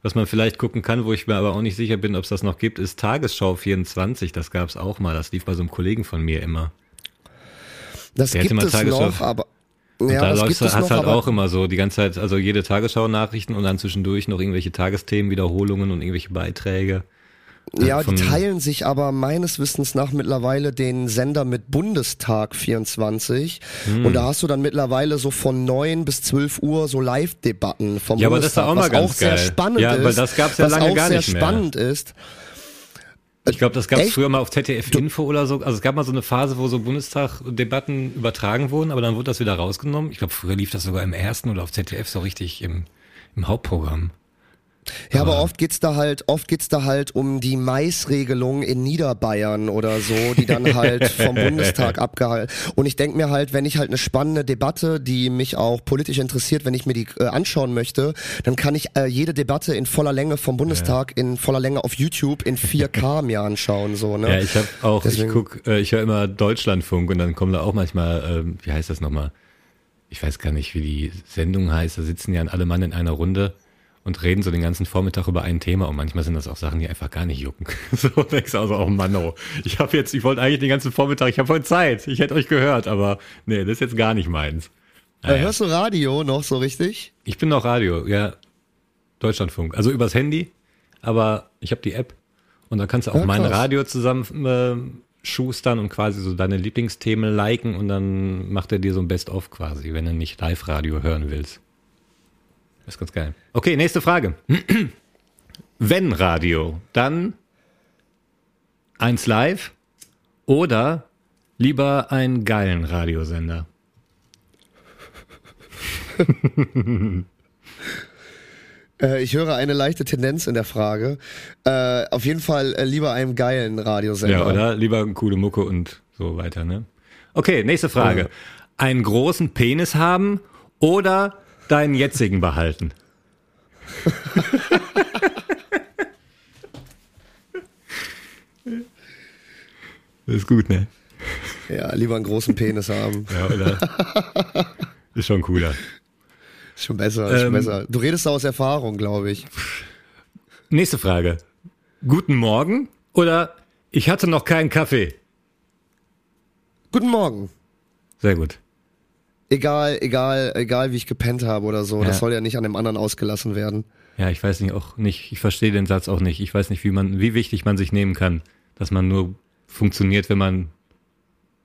was man vielleicht gucken kann, wo ich mir aber auch nicht sicher bin, ob es das noch gibt, ist Tagesschau 24. Das gab es auch mal. Das lief bei so einem Kollegen von mir immer. Das Der gibt mal es Tagesschau- noch, aber Und ja, da läuft es hast noch, halt auch immer so die ganze Zeit, also jede Tagesschau-Nachrichten und dann zwischendurch noch irgendwelche Tagesthemen, Wiederholungen und irgendwelche Beiträge. Ja, die teilen sich aber meines Wissens nach mittlerweile den Sender mit Bundestag 24 Hm. und da hast du dann mittlerweile so von 9 bis 12 Uhr so Live-Debatten vom Ja, aber das ist Bundestag, auch mal was ganz auch sehr geil. spannend Ja, ist. weil das gab's ja was lange auch gar sehr nicht mehr. spannend ist. Ich glaube, das gab es früher mal auf ZDF Info oder so. Also es gab mal so eine Phase, wo so Bundestag-Debatten übertragen wurden, aber dann wurde das wieder rausgenommen. Ich glaube, früher lief das sogar im ersten oder auf ZDF so richtig im, im Hauptprogramm. Ja, aber oft geht's da halt, oft geht's da halt um die Maisregelung in Niederbayern oder so, die dann halt vom Bundestag abgehalten. Und ich denk mir halt, wenn ich halt eine spannende Debatte, die mich auch politisch interessiert, wenn ich mir die äh, anschauen möchte, dann kann ich äh, jede Debatte in voller Länge vom Bundestag in voller Länge auf YouTube in 4K mir anschauen, so, ne? Ja, ich habe auch, Deswegen- ich guck, äh, ich höre immer Deutschlandfunk und dann kommen da auch manchmal, ähm, wie heißt das nochmal? Ich weiß gar nicht, wie die Sendung heißt. Da sitzen ja alle Mann in einer Runde und reden so den ganzen Vormittag über ein Thema und manchmal sind das auch Sachen, die einfach gar nicht jucken. So denkst du also, oh Mann, oh. Ich habe jetzt, ich wollte eigentlich den ganzen Vormittag, ich habe heute Zeit, ich hätte euch gehört, aber nee, das ist jetzt gar nicht meins. Äh, Naja. hörst du Radio noch so richtig? Ich bin noch Radio, ja. Deutschlandfunk. Also übers Handy, aber ich habe die App und da kannst du auch Ja, mein krass. Radio zusammen äh, schustern und quasi so deine Lieblingsthemen liken und dann macht er dir so ein Best-of quasi, wenn du nicht Live-Radio hören willst. Das ist ganz geil. Okay, nächste Frage. Wenn Radio, dann eins live oder lieber einen geilen Radiosender? Äh, ich höre eine leichte Tendenz in der Frage. Äh, auf jeden Fall äh, lieber einem geilen Radiosender. Ja, oder? Lieber coole Mucke und so weiter, ne? Okay, nächste Frage. Einen großen Penis haben oder deinen jetzigen behalten? das ist gut, ne? Ja, lieber einen großen Penis haben. Ja, oder? ist schon cooler. Ist schon besser, ist schon Ähm, besser. Du redest da aus Erfahrung, glaube ich. Nächste Frage. Guten Morgen oder ich hatte noch keinen Kaffee? Guten Morgen. Sehr gut. Egal, egal, egal, wie ich gepennt habe oder so. Ja. Das soll ja nicht an dem anderen ausgelassen werden. Ja, ich weiß nicht auch nicht, ich verstehe den Satz auch nicht. Ich weiß nicht, wie man, wie wichtig man sich nehmen kann, dass man nur funktioniert, wenn man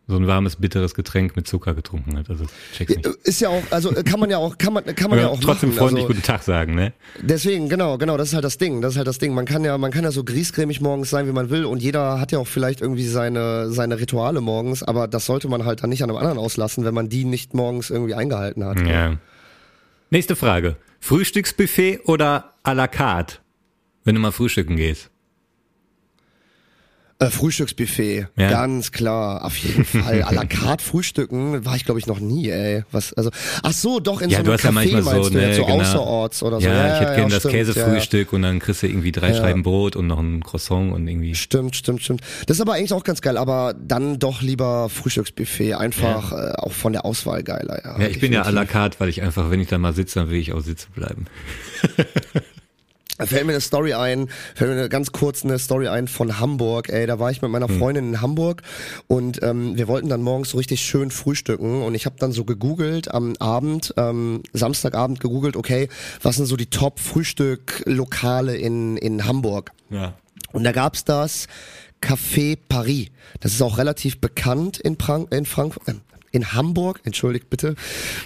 so ein warmes, bitteres Getränk mit Zucker getrunken hat. Also check's nicht. Ist ja auch, also äh, kann man ja auch, kann man, kann man ja, Ja, auch trotzdem machen. freundlich also, guten Tag sagen, ne? Deswegen, genau, genau, das ist halt das Ding. Das ist halt das Ding. Man kann ja, man kann ja so griesgrämig morgens sein, wie man will, und jeder hat ja auch vielleicht irgendwie seine, seine Rituale morgens, aber das sollte man halt dann nicht an einem anderen auslassen, wenn man die nicht morgens irgendwie eingehalten hat. Ja. Nächste Frage. Frühstücksbuffet oder à la carte? Wenn du mal frühstücken gehst. Äh, Frühstücksbuffet, Ja. ganz klar, auf jeden Fall. à la carte frühstücken war ich, glaube ich, noch nie, ey. Was, also, ach so, doch, in Ja, so du einem hast ja Café manchmal so, du ne, so genau. außerorts oder so. Ja, ich hätte gerne das stimmt, ja, ja. Käsefrühstück und dann kriegst du irgendwie drei Ja. Scheiben Brot und noch ein Croissant und irgendwie. Stimmt, stimmt, stimmt. Das ist aber eigentlich auch ganz geil, aber dann doch lieber Frühstücksbuffet, einfach äh, auch von der Auswahl geiler, ja. Ja, ich bin ja à la definitiv. carte, weil ich einfach, wenn ich da mal sitze, dann will ich auch sitzen bleiben. Fällt mir eine Story ein, fällt mir eine ganz kurz eine Story ein von Hamburg. Ey, da war ich mit meiner Freundin in Hamburg und ähm, wir wollten dann morgens so richtig schön frühstücken und ich habe dann so gegoogelt am Abend, ähm, Samstagabend gegoogelt, okay, was sind so die Top-Frühstück-Lokale in, in Hamburg? Ja. Und da gab's das Café Paris. Das ist auch relativ bekannt in, Prank in Frankfurt. In Hamburg, entschuldigt bitte.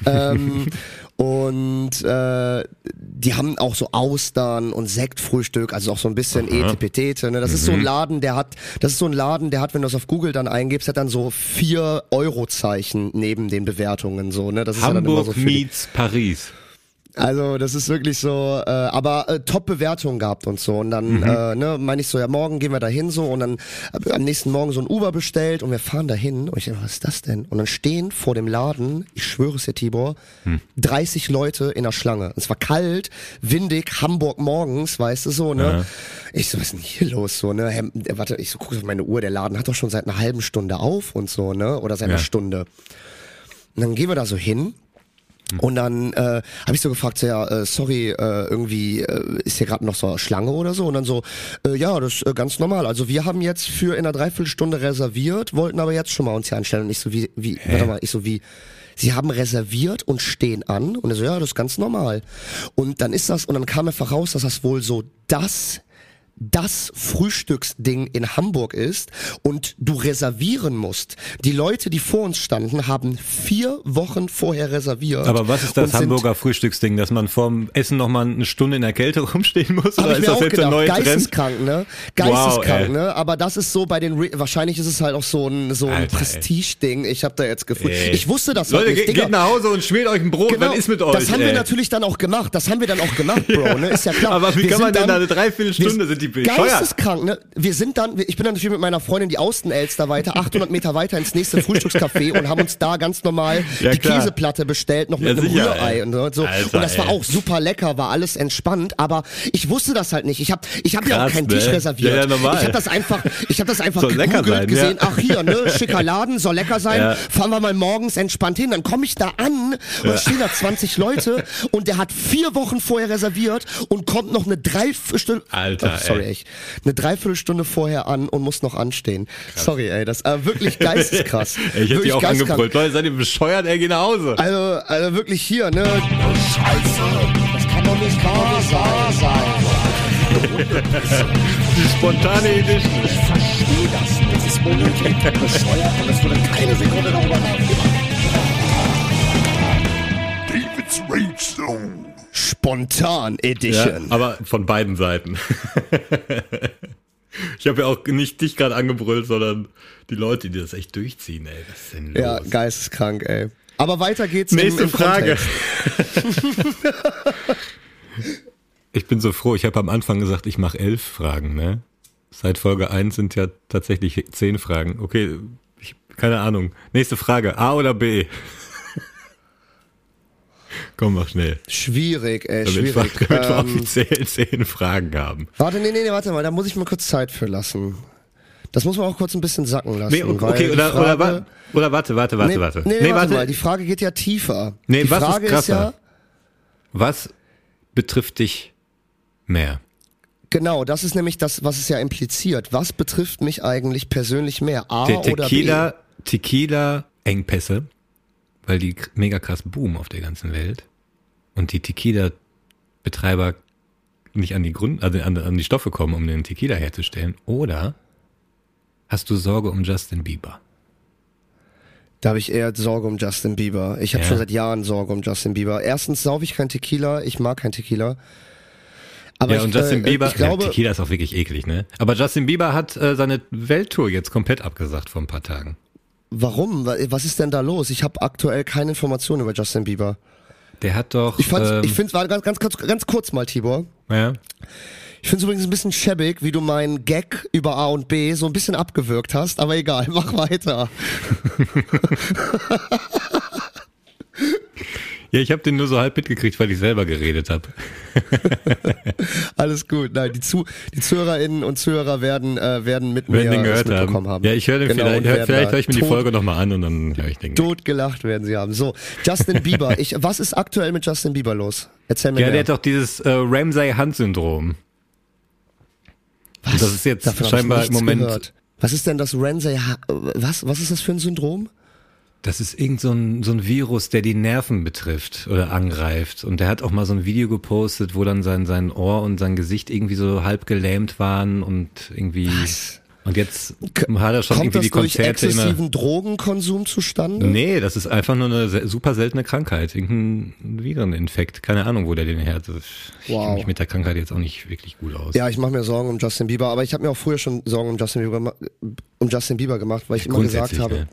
ähm, und äh, die haben auch so Austern und Sektfrühstück, also auch so ein bisschen Etepetete. Ne? Das ist so ein Laden, der hat, das ist so ein Laden, der hat, wenn du das auf Google dann eingibst, hat dann so vier Euro-Zeichen neben den Bewertungen. So, ne? Das ist ja dann immer Hamburg so meets Paris. Also das ist wirklich so, äh, aber äh, Top-Bewertungen gehabt und so. Und dann Mhm. äh, ne, meine ich so, ja morgen gehen wir da hin so und dann äh, am nächsten Morgen so ein Uber bestellt und wir fahren da hin. Und ich denke, was ist das denn? Und dann stehen vor dem Laden, ich schwöre es dir Tibor, Hm. 30 Leute in der Schlange. Es war kalt, windig, Hamburg morgens, weißt du so, ne? Ich so, was ist denn hier los so, ne? Hä, warte, ich so gucke auf meine Uhr, der Laden hat doch schon seit einer halben Stunde auf und so, ne? Oder seit einer Ja. Stunde. Und dann gehen wir da so hin und dann äh, habe ich so gefragt, so, ja, äh, sorry, äh, irgendwie äh, ist hier gerade noch so eine Schlange oder so? Und dann so, äh, ja, das ist äh, ganz normal. Also wir haben jetzt für in einer Dreiviertelstunde reserviert, wollten aber jetzt schon mal uns hier anstellen. Und ich so, wie, wie, warte mal, ich so, wie, Sie haben reserviert und stehen an. Und er so, ja, das ist ganz normal. Und dann ist das, und dann kam einfach raus, dass das wohl so das das Frühstücksding in Hamburg ist und du reservieren musst. Die Leute, die vor uns standen, haben vier Wochen vorher reserviert. Aber was ist das Hamburger Frühstücksding, dass man vorm Essen noch mal eine Stunde in der Kälte rumstehen muss? Oder ist mir das jetzt gedacht, geisteskrank, ne? Geisteskrank, ey. ne? Aber das ist so bei den, Re wahrscheinlich ist es halt auch so ein, so ein. Prestige-Ding. Ich habe da jetzt gefunden. Ey. Ich wusste das Leute, nicht, geht, Digga. geht nach Hause und schmiert euch ein Brot, Genau, dann ist mit euch. das haben wir ey. natürlich dann auch gemacht. Das haben wir dann auch gemacht, Bro. Ne? Ist ja klar. Aber wie Wir kann man denn dann- da eine Dreiviertelstunde, wir- sind die bescheuert? Geisteskrank, ne? Wir sind dann, ich bin dann natürlich mit meiner Freundin die Austenelster weiter, 800 Meter weiter ins nächste Frühstückscafé und haben uns da ganz normal Ja, die klar. Käseplatte bestellt, noch mit Ja, einem sicher, Rührei ey. und so. Alter, und das war ey. auch super lecker, war alles entspannt, aber ich wusste das halt nicht. Ich habe ich hab ja auch keinen ne? Tisch reserviert. Ja, ja, normal. Ich habe das einfach, ich habe das einfach Soll gegoogelt, sein, gesehen, ja. ach hier, ne, schicker Laden, soll lecker sein, Ja. fahren wir mal morgens entspannt hin, dann komme ich da an und dann stehen da 20 Leute und der hat vier Wochen vorher reserviert und kommt noch eine Dreiviertelstunde, Alter, oh, sorry, echt, eine Dreiviertelstunde vorher an und muss noch anstehen. Sorry, ey, das äh, wirklich geisteskrass. Ey, ich hätte Wirklich die auch geisteskrank. angebrüllt. Leute, seid ihr bescheuert? Ey, geh nach Hause. Also, also wirklich hier, ne? Scheiße, das kann doch nicht wahr sein. Die spontane Edition. Ich verstehe das nicht. Das ist unnötig bescheuert und es wurde keine Sekunde darüber nachgedacht. David's Rage Spontan Ja, Edition. aber von beiden Seiten. ich habe ja auch nicht dich gerade angebrüllt, sondern die Leute, die das echt durchziehen, ey. Was ist denn los? Ja, geisteskrank, ey. Aber weiter geht's Nächste im, im Frage. Ich bin so froh, ich habe am Anfang gesagt, ich mache elf Fragen, ne? Seit Folge 1 sind ja tatsächlich zehn Fragen. Okay, ich, keine Ahnung. Nächste Frage, A oder B? Komm, mach schnell. Schwierig, ey, Damit, wir, schwierig. damit wir Ähm, offiziell zehn Fragen haben. warte, nee, nee, nee, warte mal, da muss ich mal kurz Zeit für lassen. Das muss man auch kurz ein bisschen sacken lassen. Nee, okay, oder, Frage, oder, wa- oder warte, warte, warte, nee, warte. Nee, nee, warte, mal, die Frage geht ja tiefer. Nee, die was ist Frage krasser? ja, Was betrifft dich mehr? genau, das ist nämlich das, was es ja impliziert. Was betrifft mich eigentlich persönlich mehr? A Der oder B? Tequila, Tequila Engpässe, weil die mega krass boomen auf der ganzen Welt und die Tequila Betreiber nicht an die Grund, also an, an die Stoffe kommen, um den Tequila herzustellen, oder hast du Sorge um Justin Bieber? Da habe ich eher Sorge um Justin Bieber. Ich habe Ja. schon seit Jahren Sorge um Justin Bieber. Erstens saufe ich kein Tequila, ich mag kein Tequila. Aber ja, ich, und Justin äh, Bieber, ich glaube, ja, Tequila ist auch wirklich eklig, ne? Aber Justin Bieber hat äh, seine Welttour jetzt komplett abgesagt vor ein paar Tagen. Warum? Wa- Was ist denn da los? Ich habe aktuell keine Informationen über Justin Bieber. Der hat doch, Ich ähm, ich finde, war ganz, ganz, ganz, ganz kurz mal, Tibor. ja, Ich finde es übrigens ein bisschen schäbig, wie du meinen Gag über A und B so ein bisschen abgewürgt hast, aber egal, mach weiter. ja, ich habe den nur so halb mitgekriegt, weil ich selber geredet habe. Alles gut. Nein, die, Zu die Zuhörerinnen und Zuhörer werden, äh, werden mit Wenn mir gehört mitbekommen haben. haben. Ja, ich höre den Genau, vielleicht, hör, vielleicht höre ich mir die Folge nochmal an und dann höre ich den. Tot gelacht werden sie haben. So, Justin Bieber. Ich, was ist aktuell mit Justin Bieber los? Erzähl mir Ja, der mehr. hat doch dieses äh, Ramsay-Hunt-Syndrom. Und das ist jetzt Davon scheinbar im Moment, Gehört. Was ist denn das Ramsay? Ha- Was, was ist das für ein Syndrom? Das ist irgend so ein, so ein Virus, der die Nerven betrifft oder angreift. Und der hat auch mal so ein Video gepostet, wo dann sein, sein Ohr und sein Gesicht irgendwie so halb gelähmt waren und irgendwie. Was? Und jetzt hat er schon Kommt irgendwie das die durch Konzerte immer. exzessiven Drogenkonsum zustande? Nee, das ist einfach nur eine super seltene Krankheit. Irgendein Vireninfekt. Keine Ahnung, wo der den her hat. Ich Wow. kenne mich mit der Krankheit jetzt auch nicht wirklich gut aus. Ja, ich mache mir Sorgen um Justin Bieber, aber ich habe mir auch früher schon Sorgen um Justin Bieber, um Justin Bieber gemacht, weil ich immer gesagt habe?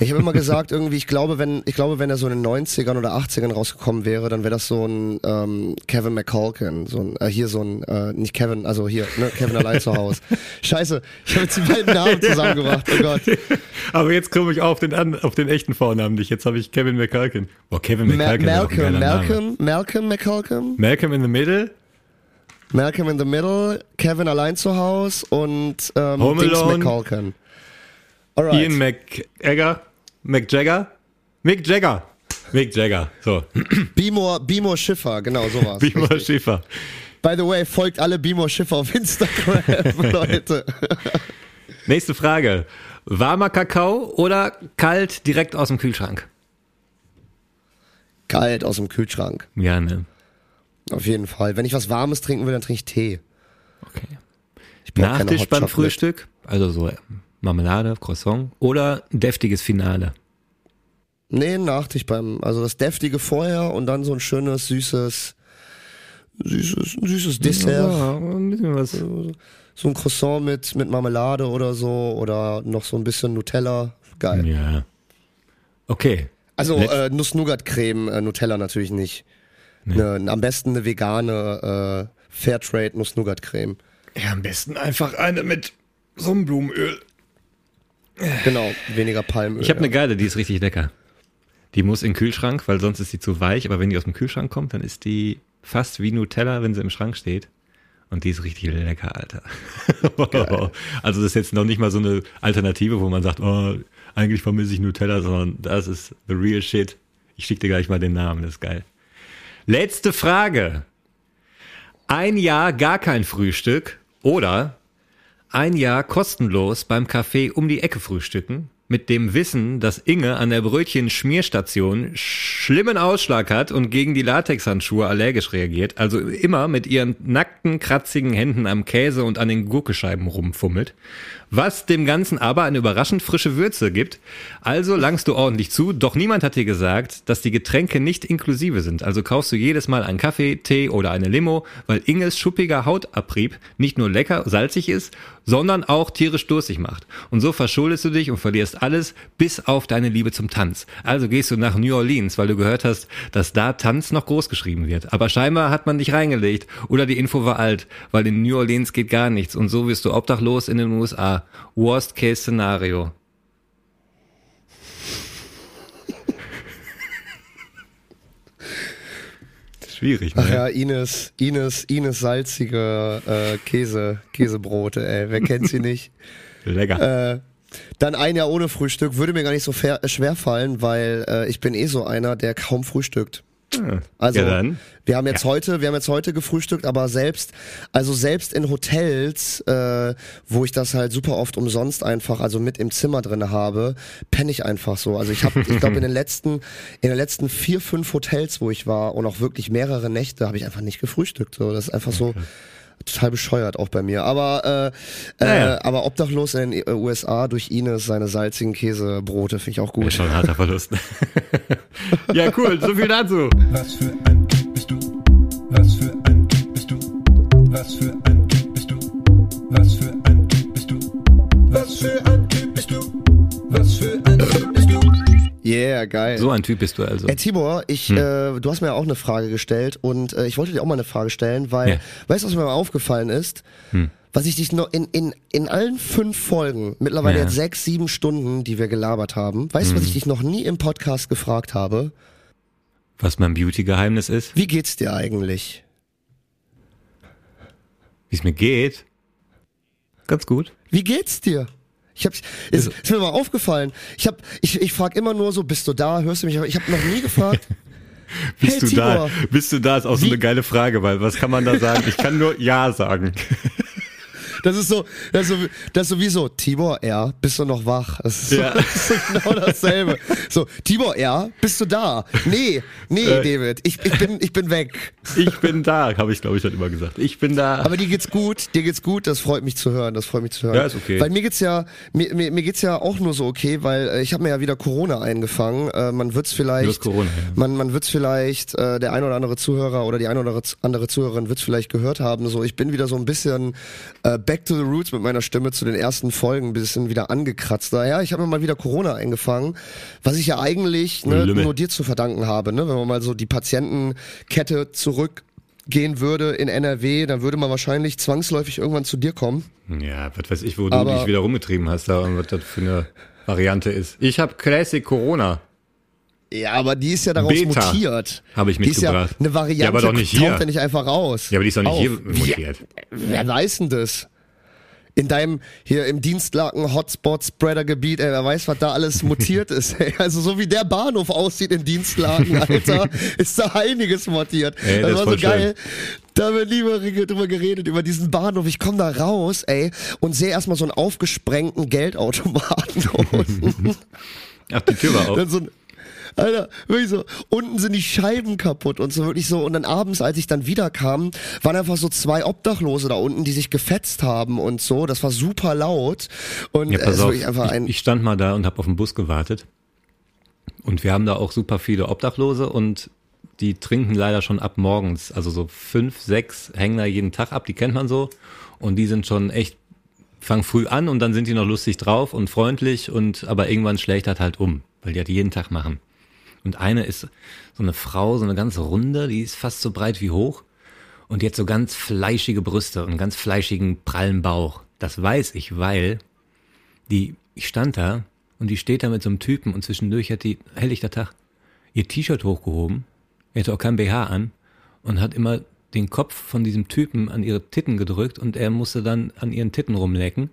Ich habe immer gesagt, irgendwie, ich glaube, wenn, ich glaube, wenn er so in den 90ern oder 80ern rausgekommen wäre, dann wäre das so ein ähm, Kevin McCulkin, so ein, äh, hier so ein, äh, nicht Kevin, also hier, ne, Kevin allein zu Hause. Scheiße, ich habe jetzt die beiden Namen zusammengebracht, oh Gott. Aber jetzt komme ich auf den, an, auf den echten Vornamen nicht. Jetzt habe ich Kevin McCulkin. Boah, Kevin Ma McCulkin ein Malcolm. Malcolm, Malcolm McCulkin, Malcolm in the Middle? Malcolm in the Middle, Kevin allein zu Hause und ähm, Home Dings Alone. McCulkin. Alright. Ian McEgger? McJagger? Mick Jagger. Mick Jagger. So. Bimor, Bimor Schiffer, genau sowas. Bimo Richtig. Schäfer. By the way, folgt alle Bimor Schiffer auf Instagram, Leute. Nächste Frage. Warmer Kakao oder kalt direkt aus dem Kühlschrank? Kalt aus dem Kühlschrank. Ja, ne? Auf jeden Fall. Wenn ich was Warmes trinken will, dann trinke ich Tee. Okay. Ich Nachtisch beim. Frühstück, also so Marmelade, Croissant oder ein deftiges Finale. Nee, Nachtisch beim, also das deftige vorher und dann so ein schönes, süßes, süßes, süßes Dessert. Ja, ein bisschen was. So ein Croissant mit, mit Marmelade oder so oder noch so ein bisschen Nutella. Geil. Ja. Okay. Also äh, Nuss-Nougat-Creme, äh, Nutella natürlich nicht. Ne, am besten eine vegane äh, Fairtrade Nuss-Nougat-Creme. Ja, am besten einfach eine mit Sonnenblumenöl. Genau, weniger Palmöl. Ich habe eine geile, die ist richtig lecker. Die muss in den Kühlschrank, weil sonst ist die zu weich, aber wenn die aus dem Kühlschrank kommt, dann ist die fast wie Nutella, wenn sie im Schrank steht. Und die ist richtig lecker, Alter. also das ist jetzt noch nicht mal so eine Alternative, wo man sagt, oh, eigentlich vermisse ich Nutella, sondern das ist the real shit. Ich schicke dir gleich mal den Namen, das ist geil. Letzte Frage. Ein Jahr gar kein Frühstück oder ein Jahr kostenlos beim Café um die Ecke frühstücken, mit dem Wissen, dass Inge an der Brötchen-Schmierstation schlimmen Ausschlag hat und gegen die Latexhandschuhe allergisch reagiert, also immer mit ihren nackten, kratzigen Händen am Käse und an den Gurkescheiben rumfummelt, was dem Ganzen aber eine überraschend frische Würze gibt. Also langst du ordentlich zu, doch niemand hat dir gesagt, dass die Getränke nicht inklusive sind. Also kaufst du jedes Mal einen Kaffee, Tee oder eine Limo, weil Inges schuppiger Hautabrieb nicht nur lecker, salzig ist, sondern auch tierisch durstig macht. Und so verschuldest du dich und verlierst alles, bis auf deine Liebe zum Tanz. Also gehst du nach New Orleans, weil du gehört hast, dass da Tanz noch groß geschrieben wird. Aber scheinbar hat man dich reingelegt oder die Info war alt, weil in New Orleans geht gar nichts und so wirst du obdachlos in den USA. Worst Case Szenario. Schwierig, ne? Ach ja, Ines, Ines, Ines salzige äh, Käse, Käsebrote, ey. Wer kennt sie nicht? Lecker. Äh, dann ein Jahr ohne Frühstück würde mir gar nicht so schwer fallen, weil äh, ich bin eh so einer, der kaum frühstückt. Also Ja, wir haben jetzt heute, wir haben jetzt heute gefrühstückt, aber selbst, also selbst in Hotels, äh, wo ich das halt super oft umsonst einfach, also mit im Zimmer drin habe, penne ich einfach so. Also ich habe, ich glaube in den letzten, in den letzten vier, fünf Hotels, wo ich war und auch wirklich mehrere Nächte, habe ich einfach nicht gefrühstückt. So, das ist einfach so. Total bescheuert auch bei mir. Aber äh, Naja. äh, aber obdachlos in den USA durch Ines seine salzigen Käsebrote finde ich auch Ist gut. schon ein harter Verlust. ja, cool. So viel dazu. Was für ein Typ bist du? Was für ein Typ bist du? Was für ein Typ bist du? Was für ein Typ bist du? Was für ein Yeah, geil. So ein Typ bist du also. Ey, Tibor, ich, Hm. äh, du hast mir ja auch eine Frage gestellt und äh, ich wollte dir auch mal eine Frage stellen, weil, Ja. Hm. weißt du, was mir mal aufgefallen ist? Was ich dich noch in, in, in allen fünf Folgen, mittlerweile Ja. jetzt sechs, sieben Stunden, die wir gelabert haben, weißt du, Hm. was ich dich noch nie im Podcast gefragt habe? Was mein Beauty-Geheimnis ist, Wie geht's dir eigentlich? wie es mir geht. Ganz gut. Wie geht's dir? Ich hab, ist, ist mir mal aufgefallen. Ich hab, ich, ich frag immer nur so, bist du da? Hörst du mich? Ich habe noch nie gefragt. Bist hey, du Tibor. da? Bist du da? Ist auch so Wie- eine geile Frage, weil was kann man da sagen? Ich kann nur Ja sagen. Das ist so, das ist so, das ist sowieso, Tibor, ja, bist du noch wach? Das ist, so, Ja. das ist so genau dasselbe. So, Tibor, ja, bist du da? Nee, nee, Äh. David, ich, ich bin, ich bin weg. Ich bin da, habe ich glaube ich schon immer gesagt. Ich bin da. Aber dir geht's gut, dir geht's gut, das freut mich zu hören, das freut mich zu hören. Ja, ist okay. Weil mir geht's ja, mir, mir, mir geht's ja auch nur so okay, weil äh, ich habe mir ja wieder Corona eingefangen. Äh, man wird's vielleicht, Corona, ja. man, man wird's vielleicht, äh, der ein oder andere Zuhörer oder die ein oder andere Zuhörerin wird's vielleicht gehört haben. So, ich bin wieder so ein bisschen äh, back to the roots mit meiner Stimme zu den ersten Folgen, ein bisschen wieder angekratzt. Ja, ich habe mir mal wieder Corona eingefangen, was ich ja eigentlich ne, Lümmel. nur dir zu verdanken habe, ne? Wenn man mal so die Patientenkette zurück gehen würde in NRW, dann würde man wahrscheinlich zwangsläufig irgendwann zu dir kommen. Ja, was weiß ich, wo du Aber- dich wieder rumgetrieben hast da und was das für eine Variante ist. Ich habe Classic Corona. Ja, aber die ist ja daraus Beta mutiert. habe ich Die ist ja mitgebracht. eine Variante, Ja, aber doch nicht hier. taucht ja nicht einfach raus. Ja, aber die ist doch nicht Auf. hier mutiert. Wer weiß denn das? In deinem, hier im Dienstlaken Hotspot Spreader Gebiet, ey, wer weiß, was da alles mutiert ist, ey. Also so wie der Bahnhof aussieht in Dienstlaken, Alter, ist da einiges mutiert. Ey, das das war so voll schön. geil. Da haben wir lieber drüber geredet, über diesen Bahnhof. Ich komme da raus, ey, und sehe erstmal so einen aufgesprengten Geldautomaten unten. Ach, die Tür war auf. Dann so ein, Alter, wirklich so, unten sind die Scheiben kaputt und so wirklich so. Und dann abends, als ich dann wiederkam, waren einfach so zwei Obdachlose da unten, die sich gefetzt haben und so. Das war super laut. Und Ja, äh, pass ist auf, einfach ein. ich, ich stand mal da und habe auf den Bus gewartet. Und wir haben da auch super viele Obdachlose und die trinken leider schon ab morgens. Also so fünf, sechs hängen da jeden Tag ab, die kennt man so. Und die sind schon echt, fangen früh an und dann sind die noch lustig drauf und freundlich und aber irgendwann schlägt das halt um, weil die halt jeden Tag machen. Und eine ist so eine Frau, so eine ganz runde, die ist fast so breit wie hoch. Und hat so ganz fleischige Brüste und ganz fleischigen, prallen Bauch. Das weiß ich, weil die, ich stand da und die steht da mit so einem Typen und zwischendurch hat die, helllichter Tag, ihr T-Shirt hochgehoben, er hatte auch kein BH an und hat immer den Kopf von diesem Typen an ihre Titten gedrückt und er musste dann an ihren Titten rumlecken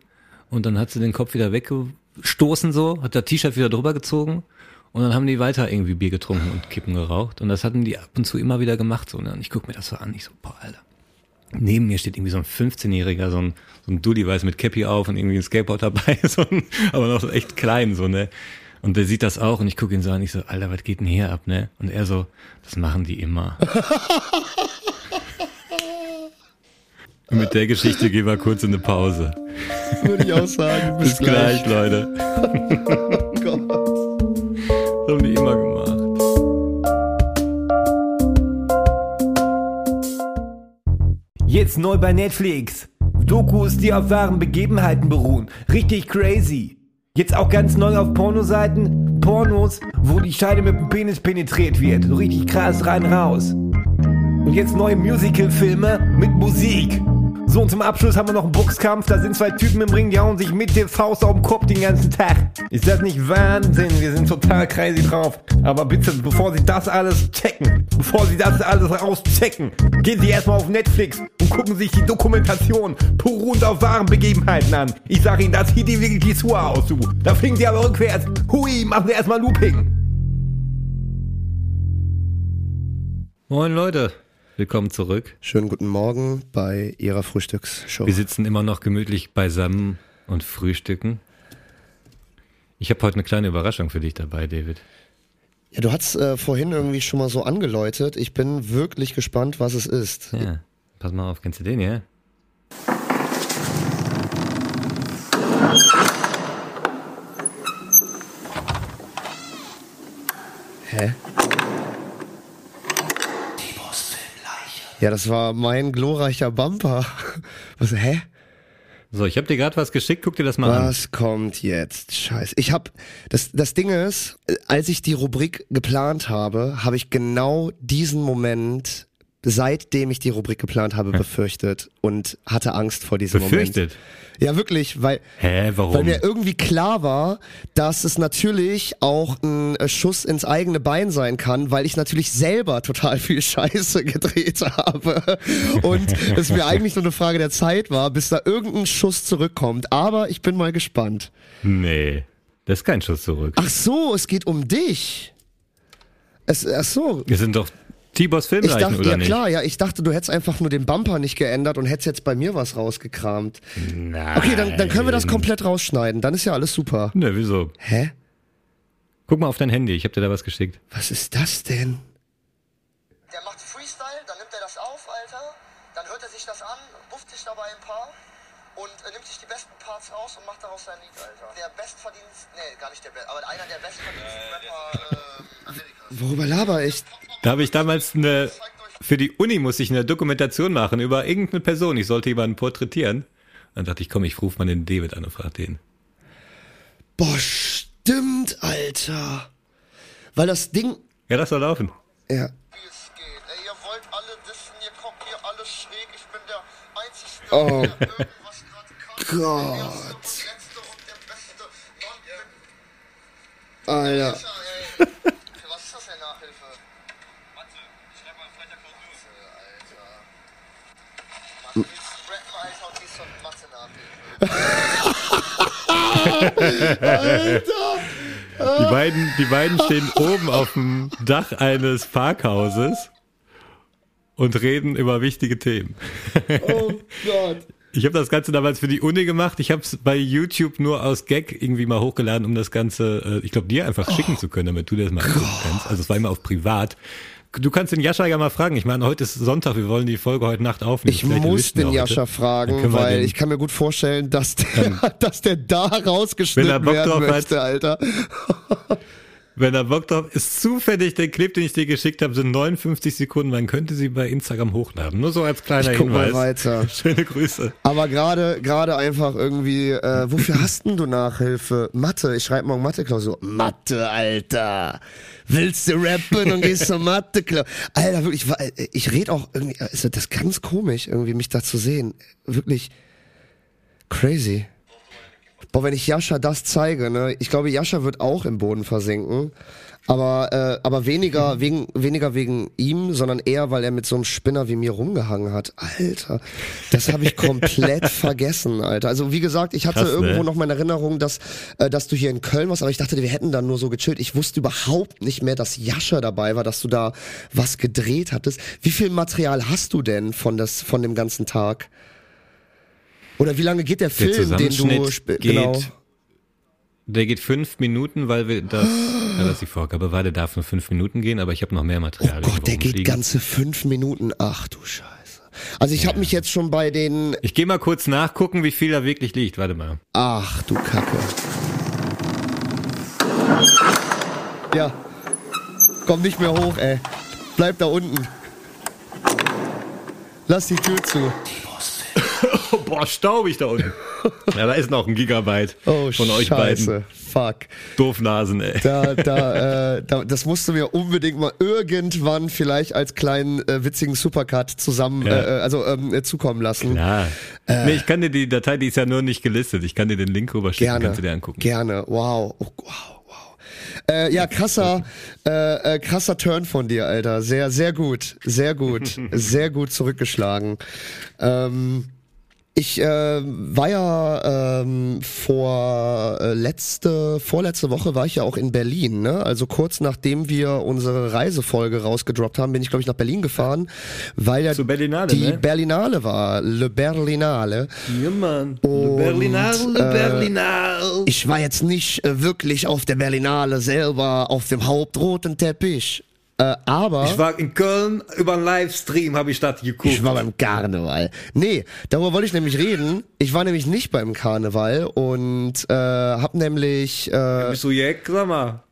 und dann hat sie den Kopf wieder weggestoßen so, hat das T-Shirt wieder drüber gezogen und dann haben die weiter irgendwie Bier getrunken und Kippen geraucht und das hatten die ab und zu immer wieder gemacht so ne? und ich guck mir das so an, ich so, boah, Alter. Neben mir steht irgendwie so ein 15-Jähriger, so ein, so ein Dulli weiß mit Cappy auf und irgendwie ein Skateboard dabei, so ein, aber noch so echt klein, so, ne. Und der sieht das auch und ich gucke ihn so an, ich so, Alter, was geht denn hier ab, ne? Und er so, das machen die immer. und mit der Geschichte gehen wir kurz in eine Pause. Würde ich auch sagen. Bis gleich, Leute. Oh Gott. Jetzt neu bei Netflix. Dokus, die auf wahren Begebenheiten beruhen. Richtig crazy. Jetzt auch ganz neu auf Pornoseiten. Pornos, wo die Scheide mit dem Penis penetriert wird. So richtig krass rein raus. Und jetzt neue Musical-Filme mit Musik. So, und zum Abschluss haben wir noch einen Boxkampf. Da sind zwei Typen im Ring, die hauen sich mit der Faust auf den Kopf den ganzen Tag. Ist das nicht Wahnsinn? Wir sind total crazy drauf. Aber bitte, bevor Sie das alles checken, bevor Sie das alles rauschecken, gehen Sie erstmal auf Netflix und gucken sich die Dokumentation beruhend auf wahren Begebenheiten an. Ich sag Ihnen, das sieht Ihnen wirklich die Schuhe aus, du. Da fliegen Sie aber rückwärts. Hui, machen Sie erstmal Looping. Moin, Leute. Willkommen zurück. Schönen guten Morgen bei Ihrer Frühstücksshow. Wir sitzen immer noch gemütlich beisammen und frühstücken. Ich habe heute eine kleine Überraschung für dich dabei, David. Ja, du hast äh, vorhin irgendwie schon mal so angeläutet. Ich bin wirklich gespannt, was es ist. Ja, pass mal auf, kennst du den, ja? Hä? Ja, das war mein glorreicher Bumper. Was, hä? So, ich habe dir gerade was geschickt, guck dir das mal an. Was kommt jetzt? Scheiße. Ich hab das das Ding ist, als ich die Rubrik geplant habe, habe ich genau diesen Moment seitdem ich die Rubrik geplant habe befürchtet und hatte Angst vor diesem Befürchtet? Moment. Ja, wirklich, weil Hä, warum? weil mir irgendwie klar war, dass es natürlich auch ein äh, Schuss ins eigene Bein sein kann, weil ich natürlich selber total viel Scheiße gedreht habe und es mir eigentlich nur eine Frage der Zeit war, bis da irgendein Schuss zurückkommt. Aber ich bin mal gespannt. Nee, das ist kein Schuss zurück. Ach so, es geht um dich. Es, ach so. Wir sind doch T-Boss Ich Filmleichen, dachte, oder ja nicht? klar, ja, ich dachte, du hättest einfach nur den Bumper nicht geändert und hättest jetzt bei mir was rausgekramt. Okay, dann, dann können wir das komplett rausschneiden. Dann ist ja alles super. Ne, wieso? Hä? Guck mal auf dein Handy, ich habe dir da was geschickt. Was ist das denn? Der macht Freestyle, dann nimmt er das auf, Alter. Dann hört er sich das an, bufft sich dabei ein paar und äh, nimmt sich die besten Parts raus und macht daraus sein Lied, Alter. Der bestverdienst, nee, gar nicht der best, aber einer der bestverdiensten Rapper äh, Amerikas. Worüber laber ich? Da habe ich damals eine, für die Uni musste ich eine Dokumentation machen über irgendeine Person. Ich sollte jemanden porträtieren. Dann dachte ich, komm, ich rufe mal den David an und frage den. Boah, stimmt, Alter. Weil das Ding. Ja, das soll laufen. Ja. Wie es geht. Ey, ihr wollt alle dissen, ihr kommt hier alle schräg. Ich bin der Einzige, Oh. Gott. Der Erste und Letzte und der Beste. Mann, ey. Alter. Alter. Die beiden, die beiden stehen oben auf dem Dach eines Parkhauses und reden über wichtige Themen. Oh Gott. Ich habe das Ganze damals für die Uni gemacht. Ich habe es bei YouTube nur aus Gag irgendwie mal hochgeladen, um das Ganze, äh, ich glaube, dir einfach schicken zu können, damit du das mal angucken kannst. Also es war immer auf privat. Du kannst den Jascha ja mal fragen. Ich meine, heute ist Sonntag, wir wollen die Folge heute Nacht aufnehmen. Ich Vielleicht muss den. Jascha fragen, weil ich kann mir gut vorstellen, dass der, dass der da er rausgeschnitten Bock werden drauf hat. möchte, Alter. Wenn er Bock drauf ist, zufällig der Clip, den ich dir geschickt habe, sind 59 Sekunden. Man könnte sie bei Instagram hochladen. Nur so als kleiner Ich guck mal Hinweis. weiter. Schöne Grüße. Aber gerade gerade einfach irgendwie, äh, wofür hast denn du Nachhilfe? Mathe, ich schreibe morgen Mathe-Klausur. Mathe, Alter. Willst du rappen und gehst zur mathe -Klausur? Alter, wirklich, ich, war- ich rede auch irgendwie, ist das ganz komisch, irgendwie mich da zu sehen. Wirklich crazy. Boah, wenn ich Jascha das zeige, ne, ich glaube, Jascha wird auch im Boden versinken. Aber, äh, aber weniger wegen, weniger wegen ihm, sondern eher, weil er mit so einem Spinner wie mir rumgehangen hat. Alter, das habe ich komplett vergessen, Alter. Also wie gesagt, ich hatte Krass, ne? irgendwo noch meine Erinnerung, dass, äh, dass du hier in Köln warst, aber ich dachte, wir hätten dann nur so gechillt. Ich wusste überhaupt nicht mehr, dass Jascha dabei war, dass du da was gedreht hattest. Wie viel Material hast du denn von, das, von dem ganzen Tag? Oder wie lange geht der Der Film, den du Zusammenschnitt sp- geht, genau? der geht fünf Minuten, weil wir das, ja, das die Vorgabe war, der darf nur fünf Minuten gehen, aber ich habe noch mehr Oh Material. Gott, der geht ganze fünf Minuten. Ach du Scheiße. Also ich habe mich jetzt schon bei den. Ich gehe mal kurz nachgucken, wie viel da wirklich liegt. Warte mal. Ach du Kacke. Ja. Komm nicht mehr hoch, ey. Bleib da unten. Lass die Tür zu. Oh, boah, staubig da unten. ja, da ist noch ein Gigabyte Oh, von euch Scheiße. beiden Fuck. Doofnasen, ey. Da, da, äh, da, das musst du mir unbedingt mal irgendwann vielleicht als kleinen äh, witzigen Supercut zusammen, Ja. äh, also ähm, äh, zukommen lassen. Ja. nee, ich kann dir die Datei, die ist ja nur nicht gelistet. Ich kann dir den Link rüberschicken, Gerne. kannst du dir angucken. Gerne. Wow. Oh, wow, wow. Äh, ja, krasser, äh, äh, krasser Turn von dir, Alter. Sehr, sehr gut. Sehr gut. sehr gut zurückgeschlagen. Ähm, ich äh, war ja ähm, vor äh, letzte, vorletzte Woche war ich ja auch in Berlin, ne? Also kurz nachdem wir unsere Reisefolge rausgedroppt haben, bin ich glaube ich nach Berlin gefahren, weil ja Berlinale, die ne? Berlinale war, Le Berlinale. Ja, Mann. Und, Berlinale, äh, Berlinale. Ich war jetzt nicht äh, wirklich auf der Berlinale selber auf dem hauptroten Teppich, äh, aber Ich war in Köln über einen Livestream, habe ich das geguckt. ich war beim Karneval. Nee, darüber wollte ich nämlich reden. Ich war nämlich nicht beim Karneval und äh, hab nämlich äh, Bist du Jack? Sag mal.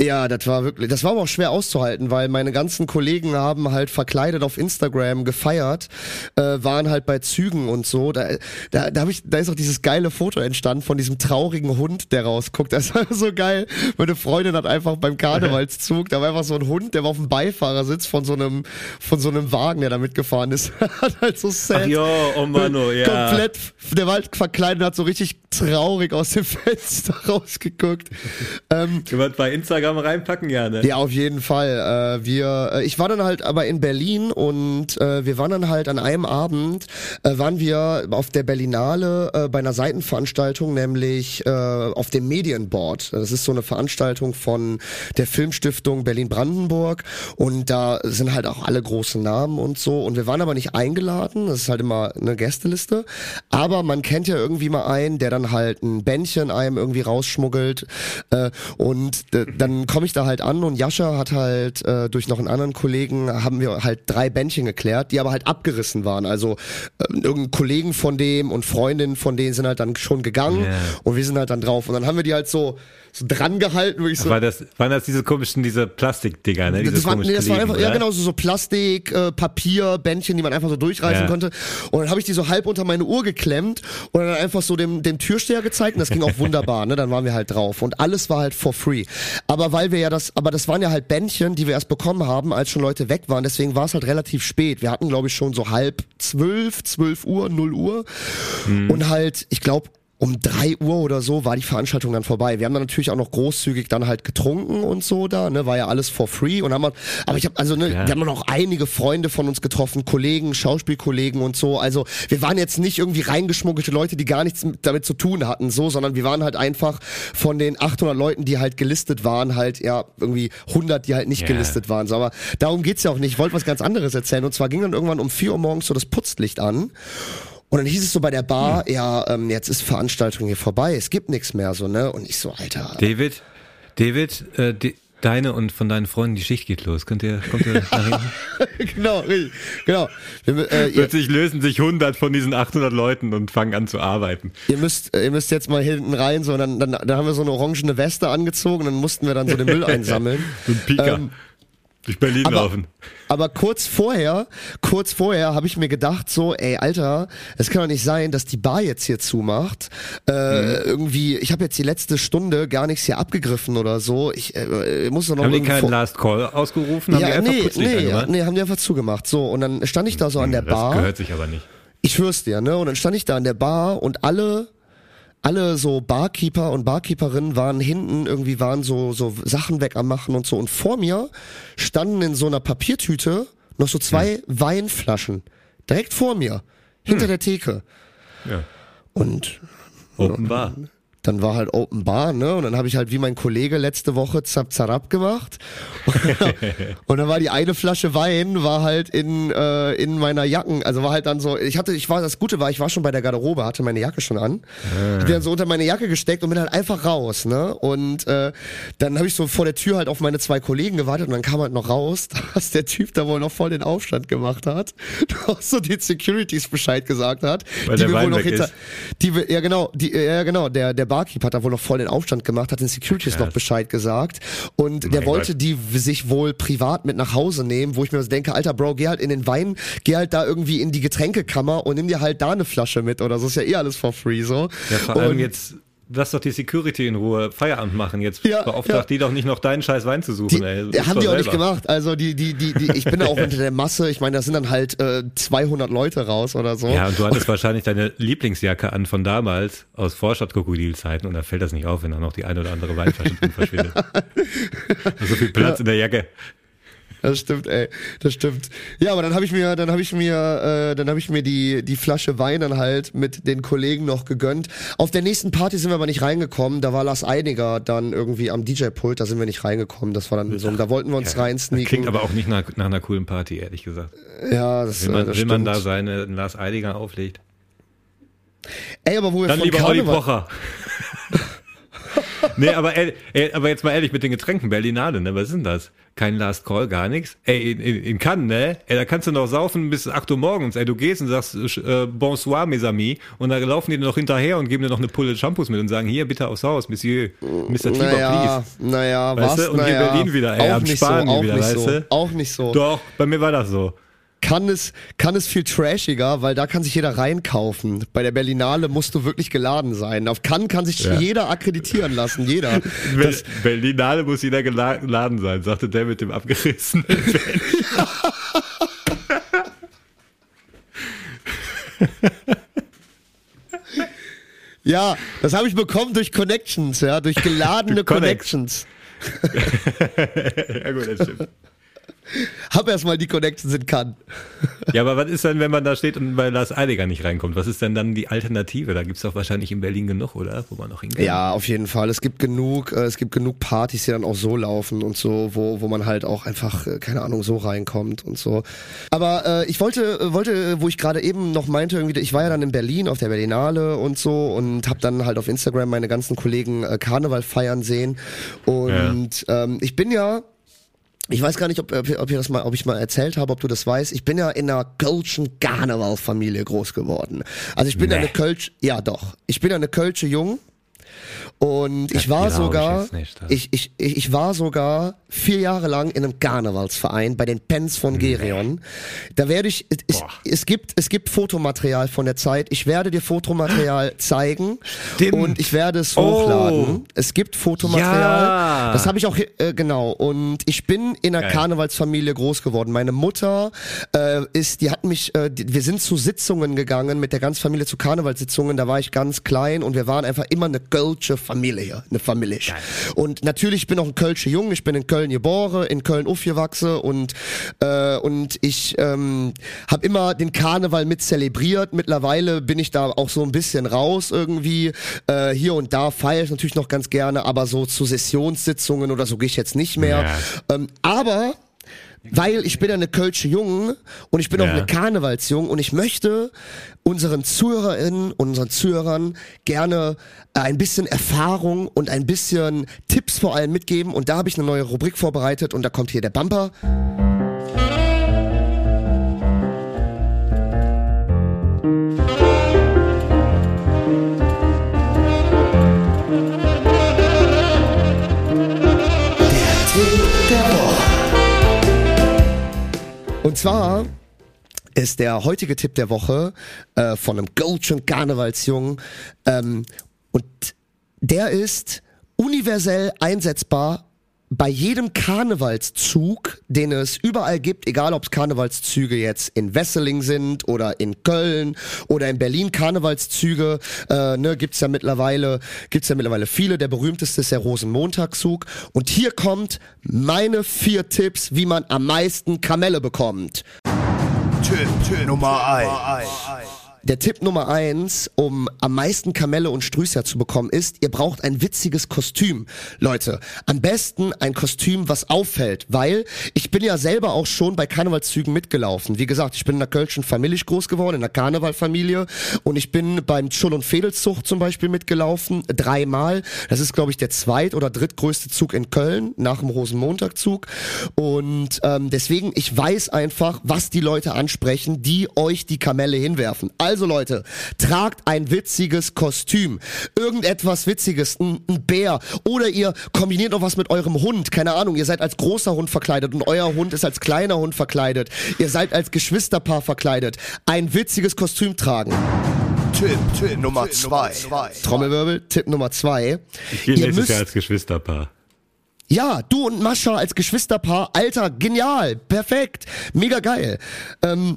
Ja, das war wirklich, das war aber auch schwer auszuhalten, weil meine ganzen Kollegen haben halt verkleidet auf Instagram gefeiert, äh, waren halt bei Zügen und so. Da, da, da, hab ich, da ist auch dieses geile Foto entstanden von diesem traurigen Hund, der rausguckt. Das war so geil. Meine Freundin hat einfach beim Karnevalszug, da war einfach so ein Hund, der war auf dem Beifahrersitz von so einem, von so einem Wagen, der da mitgefahren ist. hat halt so sad. Ach jo, oh Mano, ja. Komplett, der war halt verkleidet und hat so richtig traurig aus dem Fenster rausgeguckt. Ähm, bei Instagram Instagram reinpacken, ja, ne? Ja, auf jeden Fall. Äh, wir, äh, ich war dann halt aber in Berlin und äh, wir waren dann halt an einem Abend, äh, waren wir auf der Berlinale äh, bei einer Seitenveranstaltung, nämlich äh, auf dem Medienboard. Das ist so eine Veranstaltung von der Filmstiftung Berlin-Brandenburg und da sind halt auch alle großen Namen und so. Und wir waren aber nicht eingeladen, das ist halt immer eine Gästeliste. Aber man kennt ja irgendwie mal einen, der dann halt ein Bändchen einem irgendwie rausschmuggelt. Äh, und äh, dann komme ich da halt an und Jascha hat halt äh, durch noch einen anderen Kollegen haben wir halt drei Bändchen geklärt, die aber halt abgerissen waren. Also äh, irgendein Kollegen von dem und Freundinnen von denen sind halt dann schon gegangen Ja. und wir sind halt dann drauf. Und dann haben wir die halt so, so dran gehalten, würde ich so. War das, waren das diese komischen, diese Plastikdinger, ne? Diese Das war, nee, das war Kleben, einfach, ja oder? genau, so, so Plastik, äh, Papier, Bändchen, die man einfach so durchreißen Ja. konnte. Und dann habe ich die so halb unter meine Uhr geklemmt und dann einfach so dem, dem Türsteher gezeigt und das ging auch wunderbar, ne? Dann waren wir halt drauf. Und alles war halt for free. Aber weil wir ja das, aber das waren ja halt Bändchen, die wir erst bekommen haben, als schon Leute weg waren. Deswegen war es halt relativ spät. Wir hatten, glaube ich, schon so halb zwölf, zwölf Uhr, null Uhr. Mhm. Und halt, ich glaube, um drei Uhr oder so war die Veranstaltung dann vorbei. Wir haben dann natürlich auch noch großzügig dann halt getrunken und so da, ne, war ja alles for free und haben wir, aber ich habe also ne, Ja. wir haben noch einige Freunde von uns getroffen, Kollegen, Schauspielkollegen und so. Also wir waren jetzt nicht irgendwie reingeschmuggelte Leute, die gar nichts mit- damit zu tun hatten, so, sondern wir waren halt einfach von den 800 Leuten, die halt gelistet waren, halt ja irgendwie 100, die halt nicht Ja. gelistet waren. So, aber darum geht's ja auch nicht. Ich wollte was ganz anderes erzählen und zwar ging dann irgendwann um 4 Uhr morgens so das Putzlicht an. Und dann hieß es so bei der Bar, ja, ähm, jetzt ist Veranstaltung hier vorbei, es gibt nichts mehr so, ne? Und ich so, Alter. David, David, äh, die, deine und von deinen Freunden, die Schicht geht los. Könnt ihr, kommt ihr nach hinten? genau, richtig, genau. Wir, äh, ihr, Plötzlich lösen sich 100 von diesen 800 Leuten und fangen an zu arbeiten. ihr müsst, ihr müsst jetzt mal hinten rein, so, und dann, dann, dann haben wir so eine orangene Weste angezogen, dann mussten wir dann so den Müll einsammeln. So ein Pika. Ähm, durch Berlin aber- laufen. Aber kurz vorher, kurz vorher habe ich mir gedacht, so, ey, Alter, es kann doch nicht sein, dass die Bar jetzt hier zumacht. Äh, Mhm. Irgendwie, ich habe jetzt die letzte Stunde gar nichts hier abgegriffen oder so. Ich äh, muss doch noch Haben die keinen Last Call ausgerufen? Haben die ja, einfach nee, nee, angemacht? nee, haben die einfach zugemacht. So, und dann stand ich da so an der das Bar. gehört sich aber nicht. Ich schwör's dir, ne? Und dann stand ich da an der Bar und alle, alle so Barkeeper und Barkeeperinnen waren hinten, irgendwie waren so, so Sachen weg am Machen und so. Und vor mir standen in so einer Papiertüte noch so zwei Weinflaschen. Direkt vor mir. Hinter der Theke. Ja. Und Open Bar. Dann war halt Open Bar, ne? Und dann habe ich halt wie mein Kollege letzte Woche Zap Zarab gemacht. und dann war die eine Flasche Wein war halt in äh, in meiner Jacken, also war halt dann so, ich hatte, ich war das Gute war, ich war schon bei der Garderobe, hatte meine Jacke schon an, hab die dann so unter meine Jacke gesteckt und bin halt einfach raus, ne? Und äh, dann habe ich so vor der Tür halt auf meine zwei Kollegen gewartet und dann kam halt noch raus, dass der Typ da wohl noch voll den Aufstand gemacht hat, auch so den Securities Bescheid gesagt hat, Weil die der mir wohl Wein noch hinter, ist. die wir, ja genau, die, ja genau, der, der Barkeeper hat da wohl noch voll den Aufstand gemacht, hat den Securities noch Bescheid gesagt und der Mein wollte Gott. die sich wohl privat mit nach Hause nehmen, wo ich mir so denke, alter Bro, geh halt in den Wein, geh halt da irgendwie in die Getränkekammer und nimm dir halt da eine Flasche mit oder so, ist ja eh alles for free so. Ja, vor allem und, jetzt, lass doch die Security in Ruhe Feierabend machen. Jetzt Ja, beauftragt ja. die doch nicht noch deinen scheiß Wein zu suchen, die, ey. haben die auch nicht gemacht. Also die, die, die, die, ich bin da auch unter der Masse. Ich meine, da sind dann halt äh, 200 Leute raus oder so. Ja, und du hattest wahrscheinlich deine Lieblingsjacke an von damals aus Vorstadtkrokodilzeiten und da fällt das nicht auf, wenn da noch die eine oder andere Weinflasche drin verschwindet. so viel Platz in der Jacke. Das stimmt, ey. Das stimmt. Ja, aber dann habe ich mir, dann habe ich mir, äh, dann habe ich mir die die Flasche Wein dann halt mit den Kollegen noch gegönnt. Auf der nächsten Party sind wir aber nicht reingekommen. Da war Lars Einiger dann irgendwie am DJ-Pult. Da sind wir nicht reingekommen. Das war dann so. Da wollten wir uns rein Klingt sneaken. aber auch nicht nach, nach einer coolen Party, ehrlich gesagt. Ja, das, Will man, äh, das will man da seine Lars Eidinger auflegt. Ey, aber wo wir Dann von lieber Olli Karneval, Pocher. nee, aber, ey, aber jetzt mal ehrlich mit den Getränken, Berlinale, ne? Was ist denn das? Kein Last Call, gar nichts. Ey, in, in, in Cannes, ne? Ey, da kannst du noch saufen bis 8 Uhr morgens. Ey, du gehst und sagst äh, Bonsoir, mes amis. Und da laufen die dir noch hinterher und geben dir noch eine Pulle Shampoos mit und sagen, hier, bitte aufs Haus, Monsieur, Mr. Tiber, naja, please. naja, Weißt was? du? Und hier naja, Berlin wieder, ey, am Spanien so, wieder, weißt so, du? auch nicht so. Doch, bei mir war das so. Kann es, kann es viel trashiger, weil da kann sich jeder reinkaufen. Bei der Berlinale musst du wirklich geladen sein. Auf Cannes kann sich Ja. jeder akkreditieren lassen, jeder. Das, Berlinale muss jeder gela- geladen sein, sagte der mit dem abgerissenen ja, das habe ich bekommen durch Connections, ja, durch geladene. Connections. ja gut, das stimmt. Hab erstmal die Connections in Cannes. Ja, aber was ist denn, wenn man da steht und bei Lars Eiliger nicht reinkommt? Was ist denn dann die Alternative? Da gibt's doch wahrscheinlich in Berlin genug, oder? Wo man noch hingeht. Ja, auf jeden Fall. Es gibt genug, äh, es gibt genug Partys, die dann auch so laufen und so, wo, wo man halt auch einfach, äh, keine Ahnung, so reinkommt und so. Aber äh, ich wollte, äh, wollte, wo ich gerade eben noch meinte, irgendwie, ich war ja dann in Berlin auf der Berlinale und so und habe dann halt auf Instagram meine ganzen Kollegen äh, Karneval feiern sehen. Und ähm, ich bin ja ich weiß gar nicht, ob, ob, ob, ich das mal, ob ich mal erzählt habe, ob du das weißt. Ich bin ja in einer Kölschen Karnevalfamilie groß geworden. Also ich bin ja Nee. eine Kölsch, ja doch. Ich bin ja eine Kölsche Jung. Und ich war ich sogar, jetzt nicht, das. ich, ich, ich, ich war sogar vier Jahre lang in einem Karnevalsverein bei den Pens von Gerion. Da werde ich, es, es gibt, es gibt Fotomaterial von der Zeit. Ich werde dir Fotomaterial zeigen Stimmt. und ich werde es Oh. hochladen. Es gibt Fotomaterial. Ja. Das habe ich auch, äh, genau. Und ich bin in einer Geil. Karnevalsfamilie groß geworden. Meine Mutter äh, ist, die hat mich, äh, wir sind zu Sitzungen gegangen mit der ganzen Familie zu Karnevalssitzungen. Da war ich ganz klein und wir waren einfach immer eine Kölsche Familie, eine Familie. Und natürlich ich bin auch ein Kölsche Jung. Ich bin in Köln geboren, in Köln aufgewachsen und äh, und ich ähm, habe immer den Karneval mit zelebriert. Mittlerweile bin ich da auch so ein bisschen raus irgendwie. Äh, hier und da feiere ich natürlich noch ganz gerne, aber so zu Sessionssitzungen oder so gehe ich jetzt nicht mehr. Ähm, aber weil ich bin ja eine Kölsche Jung und ich bin auch Ja. eine Karnevalsjung und ich möchte unseren Zuhörerinnen und unseren Zuhörern gerne äh, ein bisschen Erfahrung und ein bisschen Tipps vor allem mitgeben und da habe ich eine neue Rubrik vorbereitet und da kommt hier der Bumper. Und zwar ist der heutige Tipp der Woche äh, von einem Goldschen Karnevalsjungen ähm, und der ist universell einsetzbar bei jedem Karnevalszug, den es überall gibt, egal ob es Karnevalszüge jetzt in Wesseling sind oder in Köln oder in Berlin Karnevalszüge, äh, ne, gibt's ja mittlerweile, gibt's ja mittlerweile viele. Der berühmteste ist der Rosenmontagszug. Und hier kommt meine vier Tipps, wie man am meisten Kamelle bekommt. Tipp, Tipp Nummer 1. Der Tipp Nummer eins, um am meisten Kamelle und Strüßer zu bekommen, ist, ihr braucht ein witziges Kostüm. Leute, am besten ein Kostüm, was auffällt, weil ich bin ja selber auch schon bei Karnevalszügen mitgelaufen. Wie gesagt, ich bin in einer kölschen Familie groß geworden, in einer Karnevalfamilie und ich bin beim Schull- und Fädelszug zum Beispiel mitgelaufen, dreimal. Das ist, glaube ich, der zweit- oder drittgrößte Zug in Köln, nach dem Rosenmontagzug. Und ähm, deswegen, ich weiß einfach, was die Leute ansprechen, die euch die Kamelle hinwerfen. Also Leute, tragt ein witziges Kostüm. Irgendetwas Witziges, ein, ein Bär. Oder ihr kombiniert noch was mit eurem Hund. Keine Ahnung, ihr seid als großer Hund verkleidet und euer Hund ist als kleiner Hund verkleidet. Ihr seid als Geschwisterpaar verkleidet. Ein witziges Kostüm tragen. Tipp, Tipp Nummer 2. Trommelwirbel, Tipp Nummer zwei. Ich gehe Ihr nächstes müsst- Jahr als Geschwisterpaar. Ja, du und Mascha als Geschwisterpaar, Alter, genial, perfekt, mega geil. Ähm,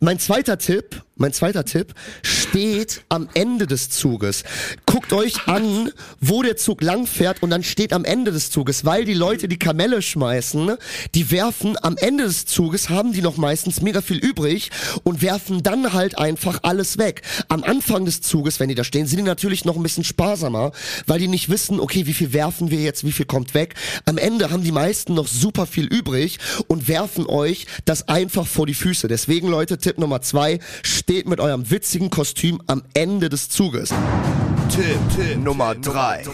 mein zweiter Tipp, mein zweiter Tipp steht am Ende des Zuges. Guckt euch an, wo der Zug lang und dann steht am Ende des Zuges, weil die Leute die Kamelle schmeißen, die werfen am Ende des Zuges, haben die noch meistens mega viel übrig und werfen dann halt einfach alles weg. Am Anfang des Zuges, wenn die da stehen, sind die natürlich noch ein bisschen sparsamer, weil die nicht wissen, okay, wie viel werfen wir jetzt, wie viel kommt weg. Am Ende haben die meisten noch super viel übrig und werfen euch das einfach vor die Füße. Deswegen, Leute, Tipp Nummer zwei, steht mit eurem witzigen Kostüm am Ende des Zuges. Tipp, Tipp Nummer 3.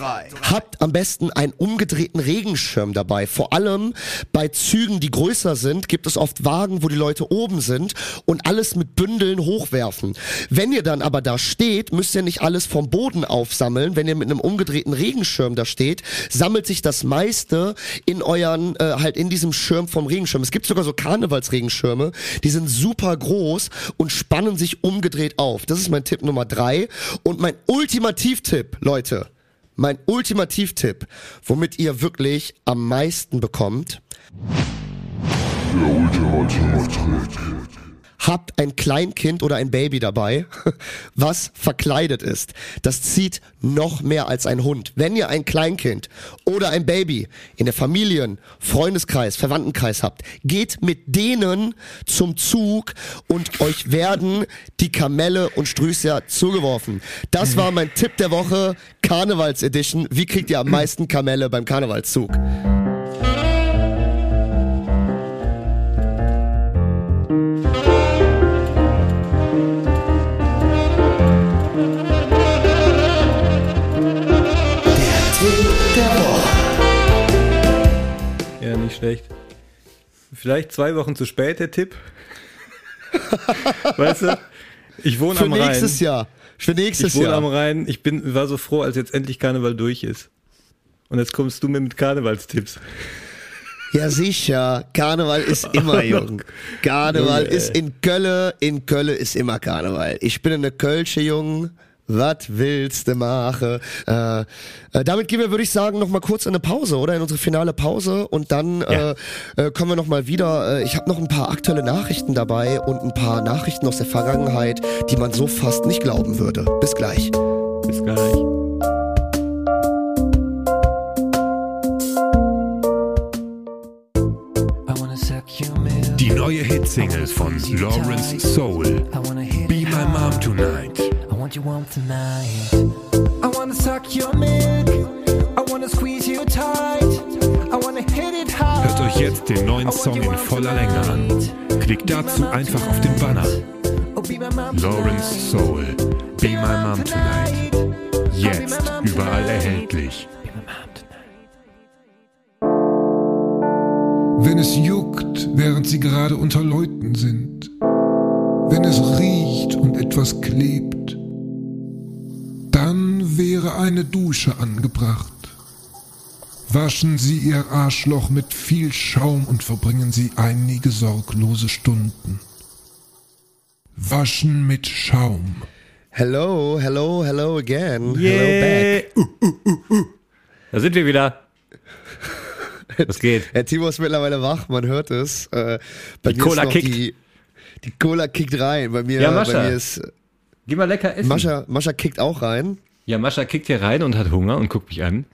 Habt am besten einen umgedrehten Regenschirm dabei. Vor allem bei Zügen, die größer sind, gibt es oft Wagen, wo die Leute oben sind und alles mit Bündeln hochwerfen. Wenn ihr dann aber da steht, müsst ihr nicht alles vom Boden aufsammeln. Wenn ihr mit einem umgedrehten Regenschirm da steht, sammelt sich das meiste in euren, äh, halt in diesem Schirm vom Regenschirm. Es gibt sogar so Karnevalsregenschirme, die sind super groß und spannen sich umgedreht auf. Das ist mein Tipp Nummer drei. Und mein Ultimativtipp, Leute, mein Ultimativtipp, womit ihr wirklich am meisten bekommt, Der ultimative Trick. Habt ein Kleinkind oder ein Baby dabei, was verkleidet ist. Das zieht noch mehr als ein Hund. Wenn ihr ein Kleinkind oder ein Baby in der Familien, Freundeskreis, Verwandtenkreis habt, geht mit denen zum Zug und euch werden die Kamelle und Strüßer zugeworfen. Das war mein Tipp der Woche, Karnevals-Edition. Wie kriegt ihr am meisten Kamelle beim Karnevalszug? Schlecht. Vielleicht zwei Wochen zu spät, der Tipp. weißt du? Ich wohne Für am Rhein. nächstes Jahr. Für nächstes Ich wohne am Jahr. Rhein. Ich bin, war so froh, als jetzt endlich Karneval durch ist. Und jetzt kommst du mir mit Karnevalstipps. Ja, sicher. Karneval ist immer, Jung. Karneval ist in Kölle, in Kölle ist immer Karneval. Ich bin eine Kölsche Jung. Was willst du machen? Äh, äh, damit gehen wir, würde ich sagen, noch mal kurz in eine Pause, oder? In unsere finale Pause. Und dann Ja. äh, äh, kommen wir noch mal wieder. Äh, ich habe noch ein paar aktuelle Nachrichten dabei und ein paar Nachrichten aus der Vergangenheit, die man so fast nicht glauben würde. Bis gleich. Bis gleich. Die neue Hitsingle von Lawrence Soul. Be My Mom Tonight. I want you warm tonight. I wanna suck your milk. I wanna squeeze you tight. I wanna hit it hard. Hört euch jetzt den neuen Song in voller Länge an. Klickt dazu einfach auf den Banner. Oh, be my mom Lawrence Soul. Be My Mom Tonight. Jetzt überall erhältlich. Wenn es juckt, während sie gerade unter Leuten sind. Wenn es riecht und etwas klebt. Wäre eine Dusche angebracht. Waschen Sie Ihr Arschloch mit viel Schaum und verbringen Sie einige sorglose Stunden. Waschen mit Schaum. Hello, hello, hello again. Hello back. Yeah. Da sind wir wieder. Was geht? Herr Timo ist mittlerweile wach, man hört es. Äh, bei Die mir Cola kickt. Die, die Cola kickt rein. Bei mir, Ja, bei Mascha. mir ist Geh mal lecker essen. Mascha, Mascha kickt auch rein. Ja, Mascha kickt hier rein und hat Hunger und guckt mich an.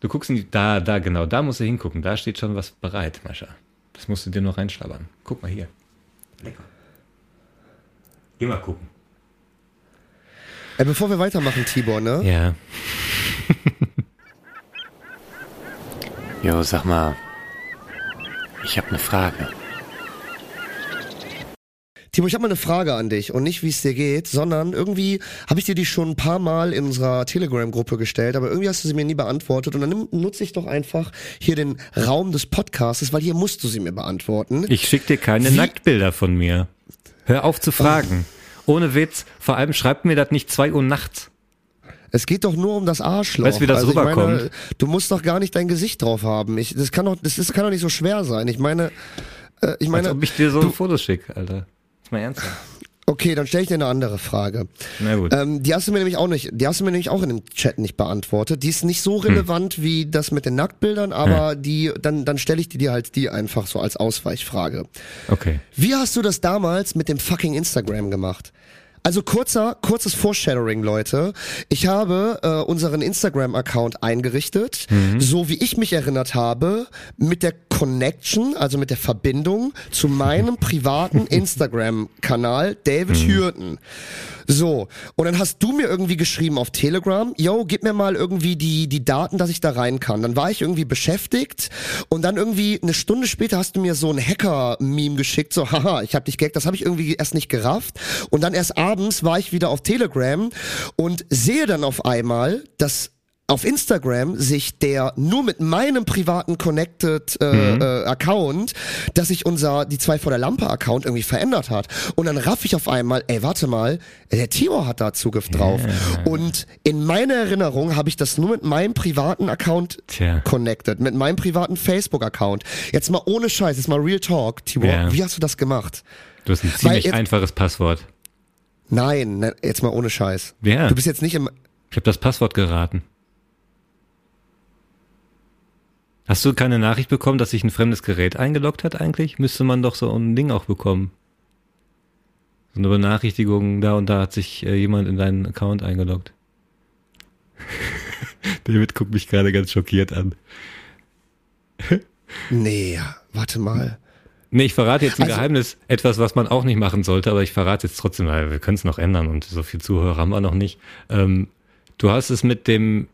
Du guckst in die, da, da, genau, da musst du hingucken. Da steht schon was bereit, Mascha. Das musst du dir noch reinschlabbern. Guck mal hier. Lecker. Geh mal gucken. Äh, bevor wir weitermachen, Tibor, ne? Ja. Jo, sag mal, ich habe eine Frage. Timo, ich habe mal eine Frage an dich und nicht, wie es dir geht, sondern irgendwie habe ich dir die schon ein paar Mal in unserer Telegram-Gruppe gestellt, aber irgendwie hast du sie mir nie beantwortet und dann nutze ich doch einfach hier den Raum des Podcasts, weil hier musst du sie mir beantworten. Ich schick dir keine Wie- Nacktbilder von mir. Hör auf zu fragen. Ohne Witz. Vor allem schreibt mir das nicht 2 Uhr nachts. Es geht doch nur um das Arschloch. Weißt du, wie das meine, rüberkommt? du musst doch gar nicht dein Gesicht drauf haben. Ich, das kann doch, das ist, kann doch nicht so schwer sein. Ich meine, äh, ich Als meine, ob ich dir so ein Foto schicke, Alter. Ist mal ernst. okay, dann stelle ich dir eine andere Frage. Na gut. Ähm, die hast du mir nämlich auch nicht, die hast du mir nämlich auch in dem Chat nicht beantwortet. Die ist nicht so relevant wie das mit den Nacktbildern, aber die, dann, dann stelle ich die dir halt die einfach so als Ausweichfrage. Okay. Wie hast du das damals mit dem fucking Instagram gemacht? Also kurzer, kurzes Foreshadowing, Leute. Ich habe äh, unseren Instagram-Account eingerichtet, so wie ich mich erinnert habe, mit der Connection, also mit der Verbindung zu meinem privaten Instagram-Kanal David Hürten. So, und dann hast du mir irgendwie geschrieben auf Telegram, yo, gib mir mal irgendwie die, die Daten, dass ich da rein kann. Dann war ich irgendwie beschäftigt und dann irgendwie eine Stunde später hast du mir so ein Hacker-Meme geschickt, so, haha, ich hab dich gehackt, das habe ich irgendwie erst nicht gerafft. Und dann erst abends war ich wieder auf Telegram und sehe dann auf einmal, dass auf Instagram sich der nur mit meinem privaten connected äh, äh, Account, dass sich unser die zwei vor der Lampe Account irgendwie verändert hat und dann raff ich auf einmal, ey warte mal, der Timo hat da Zugriff drauf und in meiner Erinnerung habe ich das nur mit meinem privaten Account Tja. connected, mit meinem privaten Facebook Account. Jetzt mal ohne Scheiß, jetzt mal Real Talk, Timo, Ja. wie hast du das gemacht? Du hast ein ziemlich jetzt- einfaches Passwort. Nein, ne, jetzt mal ohne Scheiß. Ja. Du bist jetzt nicht im Ich habe das Passwort geraten. Hast du keine Nachricht bekommen, dass sich ein fremdes Gerät eingeloggt hat eigentlich? Müsste man doch so ein Ding auch bekommen. So eine Benachrichtigung, da und da hat sich äh, jemand in deinen Account eingeloggt. David guckt mich gerade ganz schockiert an. Nee, warte mal. Nee, ich verrate jetzt ein Also- Geheimnis, etwas, was man auch nicht machen sollte, aber ich verrate jetzt trotzdem, weil wir können es noch ändern und so viel Zuhörer haben wir noch nicht. Ähm, du hast es mit dem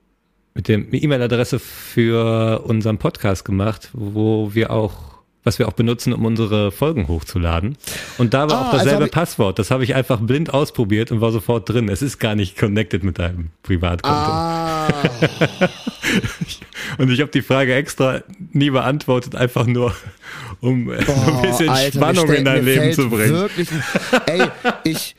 mit dem E-Mail-Adresse für unseren Podcast gemacht, wo wir auch was wir auch benutzen, um unsere Folgen hochzuladen. Und da war Ah, auch also dasselbe ich- Passwort. Das habe ich einfach blind ausprobiert und war sofort drin. Es ist gar nicht connected mit deinem Privatkonto. Ah, Und ich habe die Frage extra nie beantwortet, einfach nur, um äh, ein bisschen Alter, Spannung in dein Leben zu bringen. Wirklich, ey, ich,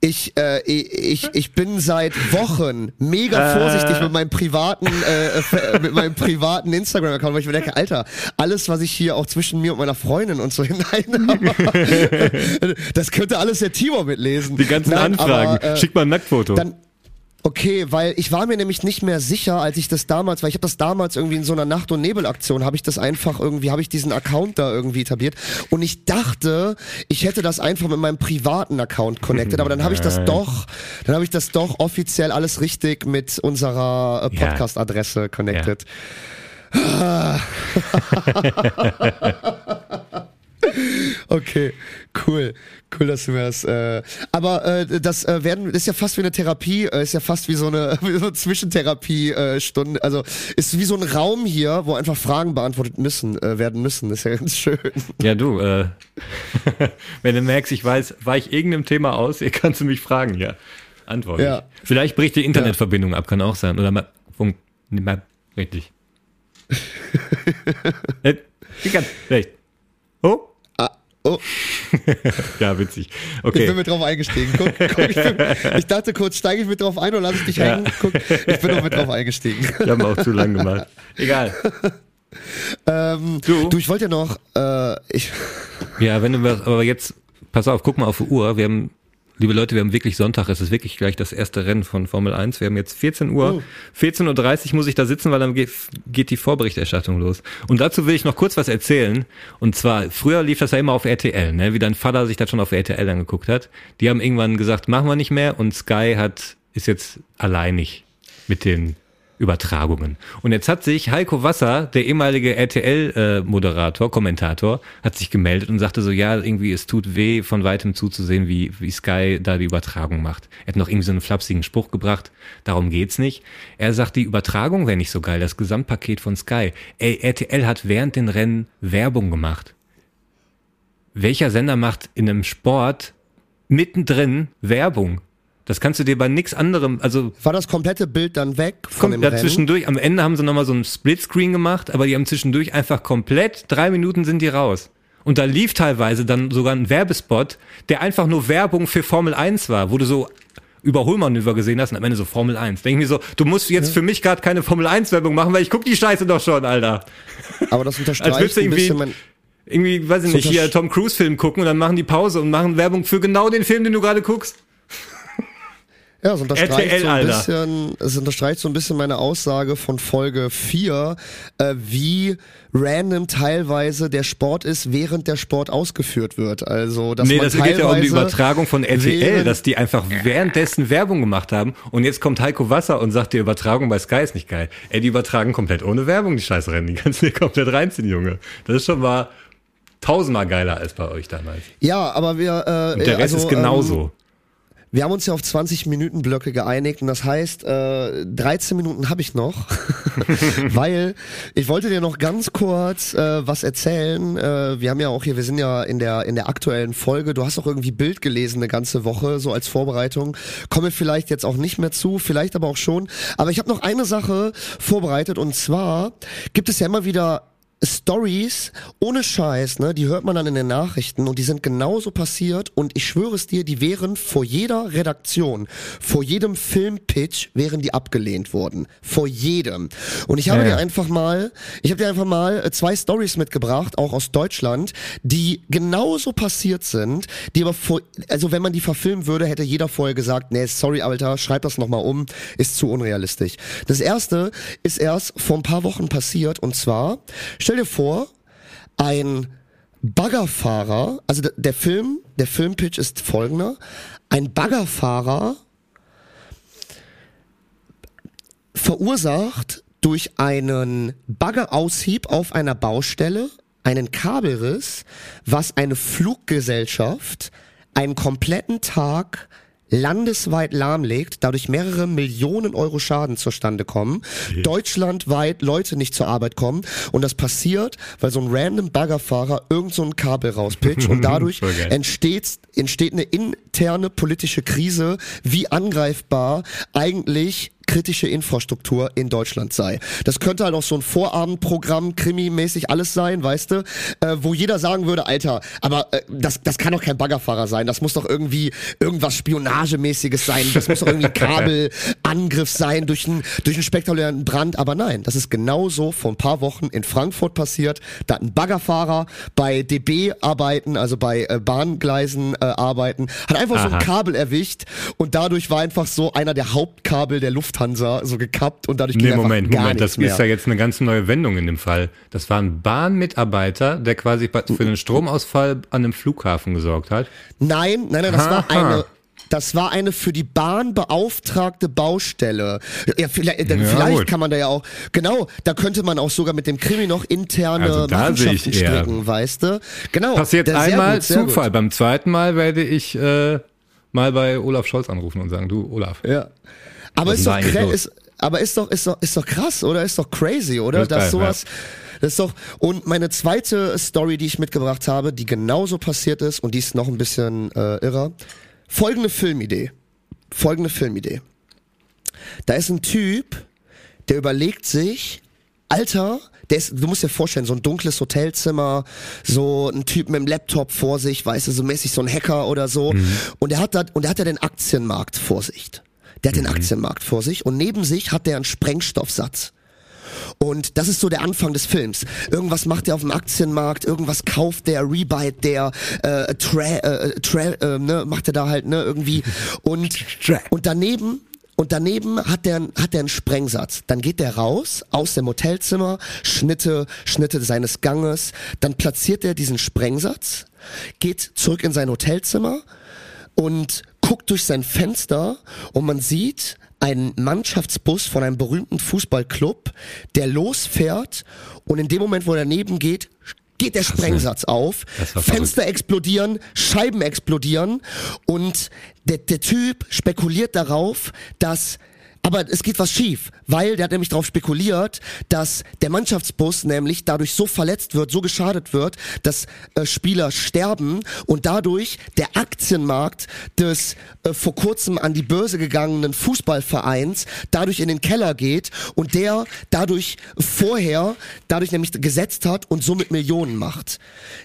ich, äh, ich, ich bin seit Wochen mega vorsichtig mit meinem privaten, äh, äh, mit meinem privaten Instagram-Account, weil ich mir denke, Alter, alles, was ich hier auch zwischen mir und meiner Freundin und so hinein, das könnte alles der Timo mitlesen. Die ganzen Nein, Anfragen. aber, äh, Schick mal ein Nacktfoto. Dann, okay, weil ich war mir nämlich nicht mehr sicher, als ich das damals, weil ich habe das damals irgendwie in so einer Nacht- und Nebelaktion, habe ich das einfach irgendwie, habe ich diesen Account da irgendwie etabliert. Und ich dachte, ich hätte das einfach mit meinem privaten Account connected, aber dann habe ich das doch, dann habe ich das doch offiziell alles richtig mit unserer äh, Ja. Podcast-Adresse connected. Okay, cool. Cool, dass du mir das. Äh, aber äh, das äh, werden ist ja fast wie eine Therapie, äh, ist ja fast wie so eine, wie so eine Zwischentherapie-Stunde. Also ist wie so ein Raum hier, wo einfach Fragen beantwortet müssen, äh, werden müssen. Das ist ja ganz schön. ja, du, äh, wenn du merkst, ich weiß, war ich irgendeinem Thema aus, ihr kannst du mich fragen, ja. Antworte. Ja. ich. Vielleicht bricht die Internetverbindung ab, kann auch sein. Oder mal, Funk, nee, mal richtig. äh, kann, vielleicht. Oh? Oh, Ja, witzig. ich Okay. bin mit drauf eingestiegen. Guck, guck, ich, bin, ich dachte kurz, steige ich mit drauf ein oder lasse ich dich Ja. hängen? Guck, ich bin noch mit drauf eingestiegen. Wir haben auch zu lang gemacht. Egal. Ähm, Du? du, ich wollte ja noch, äh, ich, Ja, wenn du was- aber jetzt, pass auf, guck mal auf die Uhr. Wir haben, liebe Leute, wir haben wirklich Sonntag. Es ist wirklich gleich das erste Rennen von Formel 1. Wir haben jetzt 14 Uhr. 14.30 Uhr muss ich da sitzen, weil dann geht, geht die Vorberichterstattung los. Und dazu will ich noch kurz was erzählen. Und zwar, früher lief das ja immer auf RTL, ne? wie dein Vater sich das schon auf RTL angeguckt hat. Die haben irgendwann gesagt, machen wir nicht mehr. Und Sky hat, ist jetzt alleinig mit den Übertragungen. Und jetzt hat sich Heiko Wasser, der ehemalige RTL-Moderator, Kommentator, hat sich gemeldet und sagte so, ja, irgendwie es tut weh, von weitem zuzusehen, wie, wie Sky da die Übertragung macht. Er hat noch irgendwie so einen flapsigen Spruch gebracht, darum geht's nicht. Er sagt, die Übertragung wäre nicht so geil, das Gesamtpaket von Sky. Ey, RTL hat während den Rennen Werbung gemacht. Welcher Sender macht in einem Sport mittendrin Werbung? Das kannst du dir bei nix anderem, also war das komplette Bild dann weg von dem da Rennen? zwischendurch, am Ende haben sie nochmal so einen Splitscreen gemacht, aber die haben zwischendurch einfach komplett, drei Minuten sind die raus. Und da lief teilweise dann sogar ein Werbespot, der einfach nur Werbung für Formel 1 war, wo du so Überholmanöver gesehen hast und am Ende so Formel 1. Denke ich mir so, du musst jetzt für mich gerade keine Formel 1 Werbung machen, weil ich guck die Scheiße doch schon, Alter. Aber das Als unterstreicht du ein irgendwie- mein, Irgendwie, weiß ich nicht, hier Tom Cruise Film gucken und dann machen die Pause und machen Werbung für genau den Film, den du gerade guckst. Ja, es unterstreicht, RTL, so ein Alter. bisschen, es unterstreicht so ein bisschen meine Aussage von Folge 4, äh, wie random teilweise der Sport ist, während der Sport ausgeführt wird. Also, dass nee, man das geht ja um die Übertragung von RTL, dass die einfach währenddessen Werbung gemacht haben. Und jetzt kommt Heiko Wasser und sagt, die Übertragung bei Sky ist nicht geil. Ey, die übertragen komplett ohne Werbung, die Scheißrennen. Die kannst du dir komplett reinziehen, Junge. Das ist schon mal tausendmal geiler als bei euch damals. Ja, aber wir, äh, Und der Rest also, ist genauso. Ähm, wir haben uns ja auf 20 Minuten Blöcke geeinigt und das heißt, äh, 13 Minuten habe ich noch, weil ich wollte dir noch ganz kurz äh, was erzählen. Äh, wir haben ja auch hier, wir sind ja in der in der aktuellen Folge. Du hast auch irgendwie Bild gelesen eine ganze Woche so als Vorbereitung. Komme vielleicht jetzt auch nicht mehr zu, vielleicht aber auch schon. Aber ich habe noch eine Sache vorbereitet und zwar gibt es ja immer wieder Stories ohne Scheiß, ne, die hört man dann in den Nachrichten und die sind genauso passiert und ich schwöre es dir, die wären vor jeder Redaktion, vor jedem Filmpitch wären die abgelehnt worden, vor jedem. Und ich habe Ja, dir einfach mal, ich habe dir einfach mal äh, zwei Stories mitgebracht, auch aus Deutschland, die genauso passiert sind, die aber vor, also wenn man die verfilmen würde, hätte jeder vorher gesagt, nee, sorry, Alter, schreib das nochmal um, ist zu unrealistisch. Das erste ist erst vor ein paar Wochen passiert und zwar, stell dir vor, ein Baggerfahrer, also der, Film, der Filmpitch ist folgender. Ein Baggerfahrer verursacht durch einen Baggerausheb auf einer Baustelle einen Kabelriss, was eine Fluggesellschaft einen kompletten Tag landesweit lahmlegt, dadurch mehrere Millionen Euro Schaden zustande kommen, deutschlandweit Leute nicht zur Arbeit kommen und das passiert, weil so ein random Baggerfahrer irgend so ein Kabel rauspitcht und dadurch entsteht, entsteht eine interne politische Krise, wie angreifbar eigentlich kritische Infrastruktur in Deutschland sei. Das könnte halt auch so ein Vorabendprogramm, Krimi-mäßig alles sein, weißt du, äh, wo jeder sagen würde, Alter, aber äh, das, das kann doch kein Baggerfahrer sein, das muss doch irgendwie irgendwas Spionagemäßiges sein, das muss doch irgendwie Kabelangriff sein durch einen, durch einen spektakulären Brand, aber nein, das ist genauso vor ein paar Wochen in Frankfurt passiert, da hat ein Baggerfahrer bei DB arbeiten, also bei äh, Bahngleisen äh, arbeiten, hat einfach so Aha. ein Kabel erwischt und dadurch war einfach so einer der Hauptkabel der Lufthansa so gekappt und dadurch ging Nee, einfach Moment, gar Moment, das mehr. ist ja jetzt eine ganz neue Wendung in dem Fall. Das war ein Bahnmitarbeiter, der quasi für einen Stromausfall an einem Flughafen gesorgt hat. Nein, nein, nein, das war Aha. eine das war eine für die Bahn beauftragte Baustelle. Ja, vielleicht, äh, Ja, vielleicht kann man da ja auch, genau, da könnte man auch sogar mit dem Krimi noch interne Also Machenschaften stricken, weißt du? Genau. Passiert einmal gut, sehr gut. Zufall. Beim zweiten Mal werde ich äh, mal bei Olaf Scholz anrufen und sagen, du Olaf. Ja. Aber ist da doch, ist, aber ist doch, ist doch, ist doch krass, oder? Ist doch crazy, oder? Das ist Dass geil, sowas, das ist doch, und meine zweite Story, die ich mitgebracht habe, die genauso passiert ist, und die ist noch ein bisschen äh, irrer. Folgende Filmidee. Folgende Filmidee. Da ist ein Typ, der überlegt sich, Alter, der ist, du musst dir vorstellen, so ein dunkles Hotelzimmer, so ein Typ mit dem Laptop vor sich, weißt du, so mäßig so ein Hacker oder so. Und er hat da, und er hat ja den Aktienmarkt vor sich. Der hat den Aktienmarkt vor sich und neben sich hat der einen Sprengstoffsatz. Und das ist so der Anfang des Films. Irgendwas macht er auf dem Aktienmarkt, irgendwas kauft der, Rebyte der, äh, tra, äh, tra, äh, ne, macht er da halt, ne, irgendwie. Und, und daneben, und daneben hat der, hat der einen Sprengsatz. Dann geht der raus aus dem Hotelzimmer, Schnitte, Schnitte seines Ganges, dann platziert er diesen Sprengsatz, geht zurück in sein Hotelzimmer und guckt durch sein Fenster und man sieht einen Mannschaftsbus von einem berühmten Fußballclub, der losfährt und in dem Moment, wo er daneben geht, geht der Sprengsatz auf, Fenster explodieren, Scheiben explodieren und der, der Typ spekuliert darauf, dass aber es geht was schief, weil der hat nämlich darauf spekuliert, dass der Mannschaftsbus nämlich dadurch so verletzt wird, so geschadet wird, dass äh, Spieler sterben und dadurch der Aktienmarkt des äh, vor kurzem an die Börse gegangenen Fußballvereins dadurch in den Keller geht und der dadurch vorher dadurch nämlich gesetzt hat und somit Millionen macht.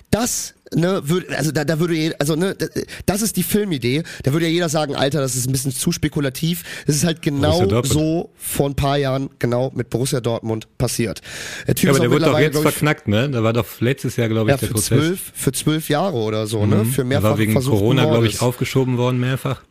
Das ne, würde, also da, da würde jeder, also ne, da- das ist die Filmidee. Da würde ja jeder sagen, Alter, das ist ein bisschen zu spekulativ. Es ist halt genau so vor ein paar Jahren genau mit Borussia Dortmund passiert. Der Typ Ja, aber der wurde doch jetzt ich, verknackt, ne? Da war doch letztes Jahr, glaube ich, ja, der für Prozess. zwölf, für zwölf Jahre oder so, ne? Für Der mehrfach war wegen Corona, glaube ich, aufgeschoben worden mehrfach.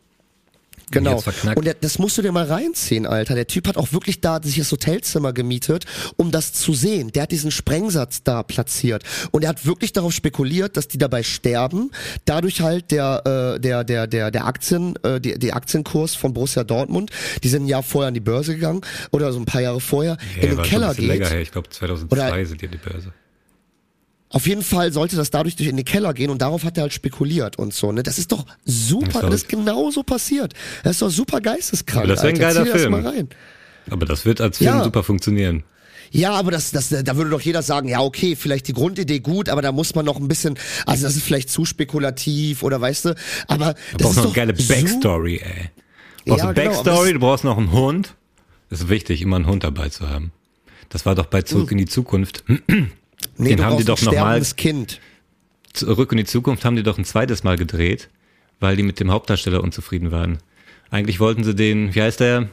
Genau. Und der, das musst du dir mal reinziehen, Alter. Der Typ hat auch wirklich da sich das Hotelzimmer gemietet, um das zu sehen. Der hat diesen Sprengsatz da platziert. Und er hat wirklich darauf spekuliert, dass die dabei sterben. Dadurch halt der, äh, der, der, der, der Aktien, äh, die, die Aktienkurs von Borussia Dortmund, die sind ein Jahr vorher an die Börse gegangen, oder so ein paar Jahre vorher, Ja, in den Keller bisschen länger geht. her. Ich glaube 2002 Oder- sind die an die Börse. Auf jeden Fall sollte das dadurch durch in den Keller gehen und darauf hat er halt spekuliert und so, ne? Das ist doch super, Das das ist ist genau so passiert. Das ist doch super geisteskrank. Aber das wär ein geiler Film. Aber das wird als Film Ja. super funktionieren. Ja, aber das, das, da würde doch jeder sagen, ja, okay, vielleicht die Grundidee gut, aber da muss man noch ein bisschen, also das ist vielleicht zu spekulativ oder weißt du, aber Du das brauchst ist noch doch eine geile so- Backstory, ey. Du brauchst Ja, eine genau, Backstory, das- du brauchst noch einen Hund. Das ist wichtig, immer einen Hund dabei zu haben. Das war doch bei Zurück in die Zukunft. Nee, Den haben die doch ein noch mal- sterbendes Kind. Zurück in die Zukunft haben die doch ein zweites Mal gedreht, weil die mit dem Hauptdarsteller unzufrieden waren. Eigentlich wollten sie den, wie heißt der,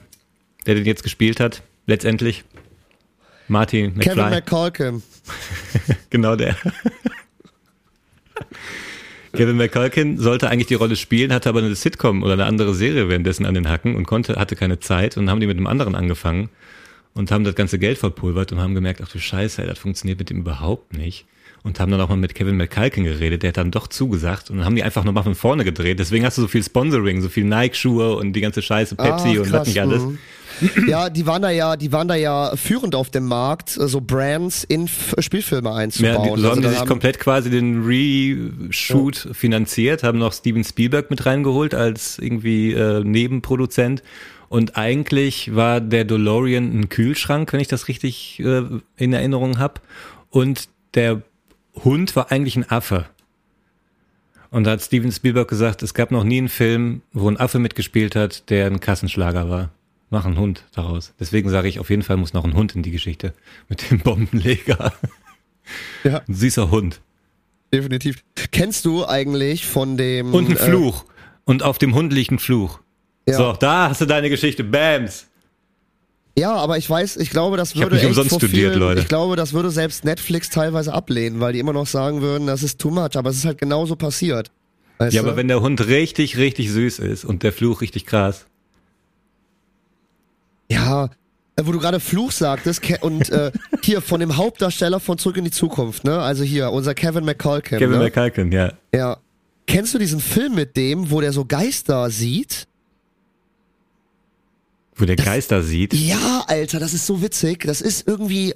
der den jetzt gespielt hat, letztendlich? Martin Kevin McFly. McCulkin. Genau der. Kevin McCulkin sollte eigentlich die Rolle spielen, hatte aber eine Sitcom oder eine andere Serie währenddessen an den Hacken und konnte, hatte keine Zeit und haben die mit einem anderen angefangen und haben das ganze Geld verpulvert und haben gemerkt, ach du Scheiße, ey, das funktioniert mit dem überhaupt nicht. und haben dann auch mal mit Kevin McCalkin geredet, der hat dann doch zugesagt und dann haben die einfach nochmal von vorne gedreht. Deswegen hast du so viel Sponsoring, so viel Nike-Schuhe und die ganze Scheiße, Pepsi Ach, und was nicht alles. mhm. Ja, die waren da ja, die waren da ja führend auf dem Markt, äh, so Brands in F Spielfilme Ja, einzubauen. die, so haben Also die da sich haben- komplett quasi den Reshoot finanziert, haben noch Steven Spielberg mit reingeholt als irgendwie äh, Nebenproduzent. Und eigentlich war der DeLorean ein Kühlschrank, wenn ich das richtig äh, in Erinnerung habe. Und der Hund war eigentlich ein Affe. Und da hat Steven Spielberg gesagt, es gab noch nie einen Film, wo ein Affe mitgespielt hat, der ein Kassenschlager war. Mach einen Hund daraus. Deswegen sage ich, auf jeden Fall muss noch ein Hund in die Geschichte. Mit dem Bombenleger. Ja. Ein süßer Hund. definitiv. Kennst du eigentlich von dem Und ein äh, Fluch. Und auf dem Hund liegt ein Fluch. Ja. So, da hast du deine Geschichte. Bams. Ja, aber ich weiß, ich glaube, das Ich würde echt umsonst studiert, vielen, Leute. Ich glaube, das würde selbst Netflix teilweise ablehnen, weil die immer noch sagen würden, das ist too much, aber es ist halt genauso passiert. Weißt Ja, du? aber wenn der Hund richtig, richtig süß ist und der Fluch richtig krass. Ja, äh, wo du gerade Fluch sagtest und äh, hier von dem Hauptdarsteller von Zurück in die Zukunft, ne? Also hier unser Kevin McCulkin. Kevin ne? McCulkin, ja. Ja. Kennst du diesen Film mit dem, wo der so Geister sieht? Wo der Geister sieht. Ja, Alter, das ist so witzig. Das ist irgendwie,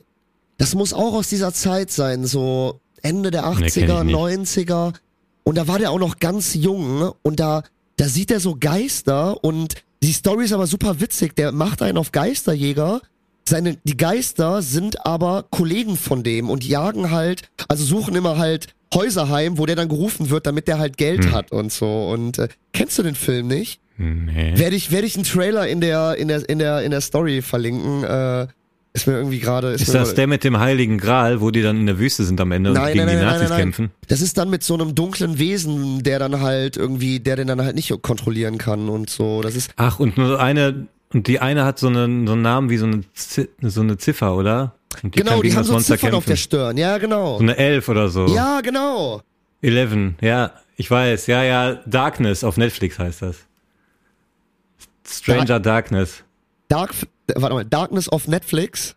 das muss auch aus dieser Zeit sein, so Ende der Nee, kenn 80er, ich nicht. 90er. Und da war der auch noch ganz jung und da, da sieht er so Geister und die Story ist aber super witzig. Der macht einen auf Geisterjäger. Seine, die Geister sind aber Kollegen von dem und jagen halt, also suchen immer halt Häuser heim, wo der dann gerufen wird, damit der halt Geld Hm. hat und so. Und äh, kennst du den Film nicht? Nee. Werde ich, werde ich einen Trailer in der, in der, in der, in der Story verlinken? Äh, ist mir irgendwie gerade. Ist mir das der mit dem Heiligen Gral, wo die dann in der Wüste sind am Ende und Nein, gegen nein, die nein, Nazis nein, nein, kämpfen? nein. Das ist dann mit so einem dunklen Wesen, der dann halt irgendwie, der den dann halt nicht kontrollieren kann und so. Das ist, Ach, und nur eine, und die eine hat so einen, so einen Namen wie so eine, so eine Ziffer, oder? Und genau, die haben so Monster Ziffern auf der kämpfen. Stirn. Ja, genau. So eine Elf oder so. Ja, genau. Eleven, ja, ich weiß, ja, ja, Darkness auf Netflix heißt das. Stranger Darkness. Dark, warte mal, Darkness of Netflix.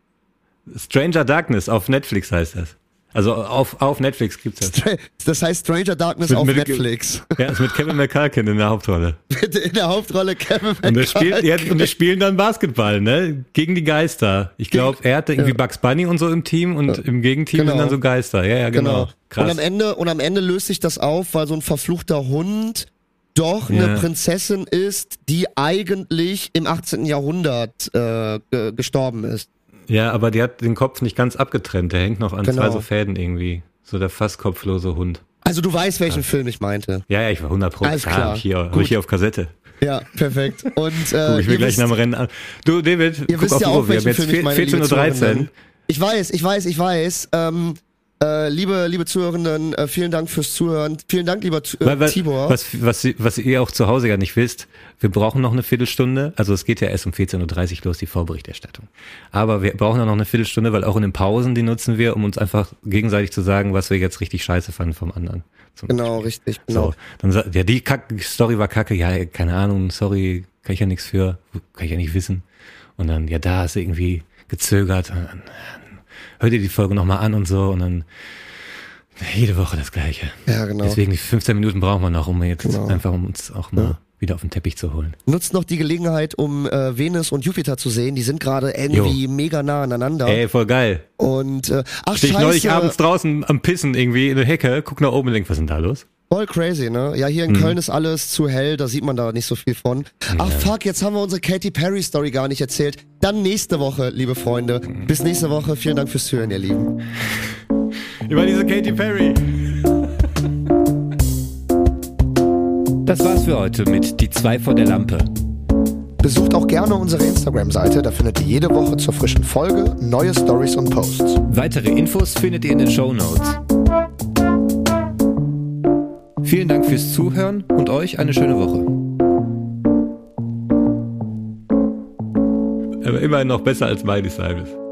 Stranger Darkness auf Netflix heißt das. Also auf, auf Netflix gibt's das. Das heißt Stranger Darkness Mit- auf mit- Netflix. Ja, ist mit Kevin McCulkin in der Hauptrolle. In der Hauptrolle Kevin Und der spielt, ja, McCulkin. und die spielen dann Basketball, ne? Gegen die Geister. Ich glaube, er hatte irgendwie Bugs Bunny und so im Team und im Gegenteam Genau. sind dann so Geister. Ja, ja, genau. Genau. Krass. Und am Ende und am Ende löst sich das auf, weil so ein verfluchter Hund doch Ja. eine Prinzessin ist, die eigentlich im 18. Jahrhundert äh, ge- gestorben ist. Ja, aber die hat den Kopf nicht ganz abgetrennt. Der hängt noch an Genau. zwei so Fäden irgendwie. So der fast kopflose Hund. Also du weißt, welchen Film ich meinte. Ja, ja, ich war 100 Pro. Alles klar. Hab ich, hier, Gut. ich hier auf Kassette. Ja, perfekt. Und äh, Guck ich mir ihr gleich nach dem Rennen an. Du, David, ihr guck wisst auf ja auch, Uhr. Wir haben welchen jetzt Film ich meine, liebe 14.13 Uhr. Ich weiß, ich weiß, ich weiß. Ähm, äh, liebe, liebe Zuhörenden, äh, vielen Dank fürs Zuhören. Vielen Dank, lieber äh, weil, Tibor. was, was, was ihr auch zu Hause ja nicht wisst, wir brauchen noch eine Viertelstunde. Also es geht ja erst um 14.30 Uhr los, die Vorberichterstattung. Aber wir brauchen noch eine Viertelstunde, weil auch in den Pausen, die nutzen wir, um uns einfach gegenseitig zu sagen, was wir jetzt richtig scheiße fanden vom anderen. Genau, richtig, genau. So, dann sagt, ja, die Kack Story war kacke, ja, keine Ahnung, sorry, kann ich ja nichts für, kann ich ja nicht wissen. Und dann, ja, da du irgendwie gezögert. Und hör dir die Folge nochmal an und so und dann jede Woche das Gleiche. Ja, genau. Deswegen die 15 Minuten brauchen wir noch, um jetzt Genau. einfach um uns auch mal wieder auf den Teppich zu holen. Nutzt noch die Gelegenheit, um äh, Venus und Jupiter zu sehen. Die sind gerade irgendwie mega nah aneinander. Ey, voll geil. Und äh, ach Stehe ich neulich scheiße, abends draußen am Pissen irgendwie in der Hecke, guck nach oben und denk, was ist denn da los? Voll crazy, ne? Ja, hier in Mhm. Köln ist alles zu hell, da sieht man da nicht so viel von. Ach fuck, jetzt haben wir unsere Katy Perry Story gar nicht erzählt. Dann nächste Woche, liebe Freunde. Bis nächste Woche. Vielen Dank fürs Zuhören, ihr Lieben. Über diese Katy Perry. Das war's für heute mit Die zwei vor der Lampe. Besucht auch gerne unsere Instagram-Seite, da findet ihr jede Woche zur frischen Folge neue Stories und Posts. Weitere Infos findet ihr in den Show Notes. Vielen Dank fürs Zuhören und euch eine schöne Woche. Aber immerhin noch besser als Miley Cyrus.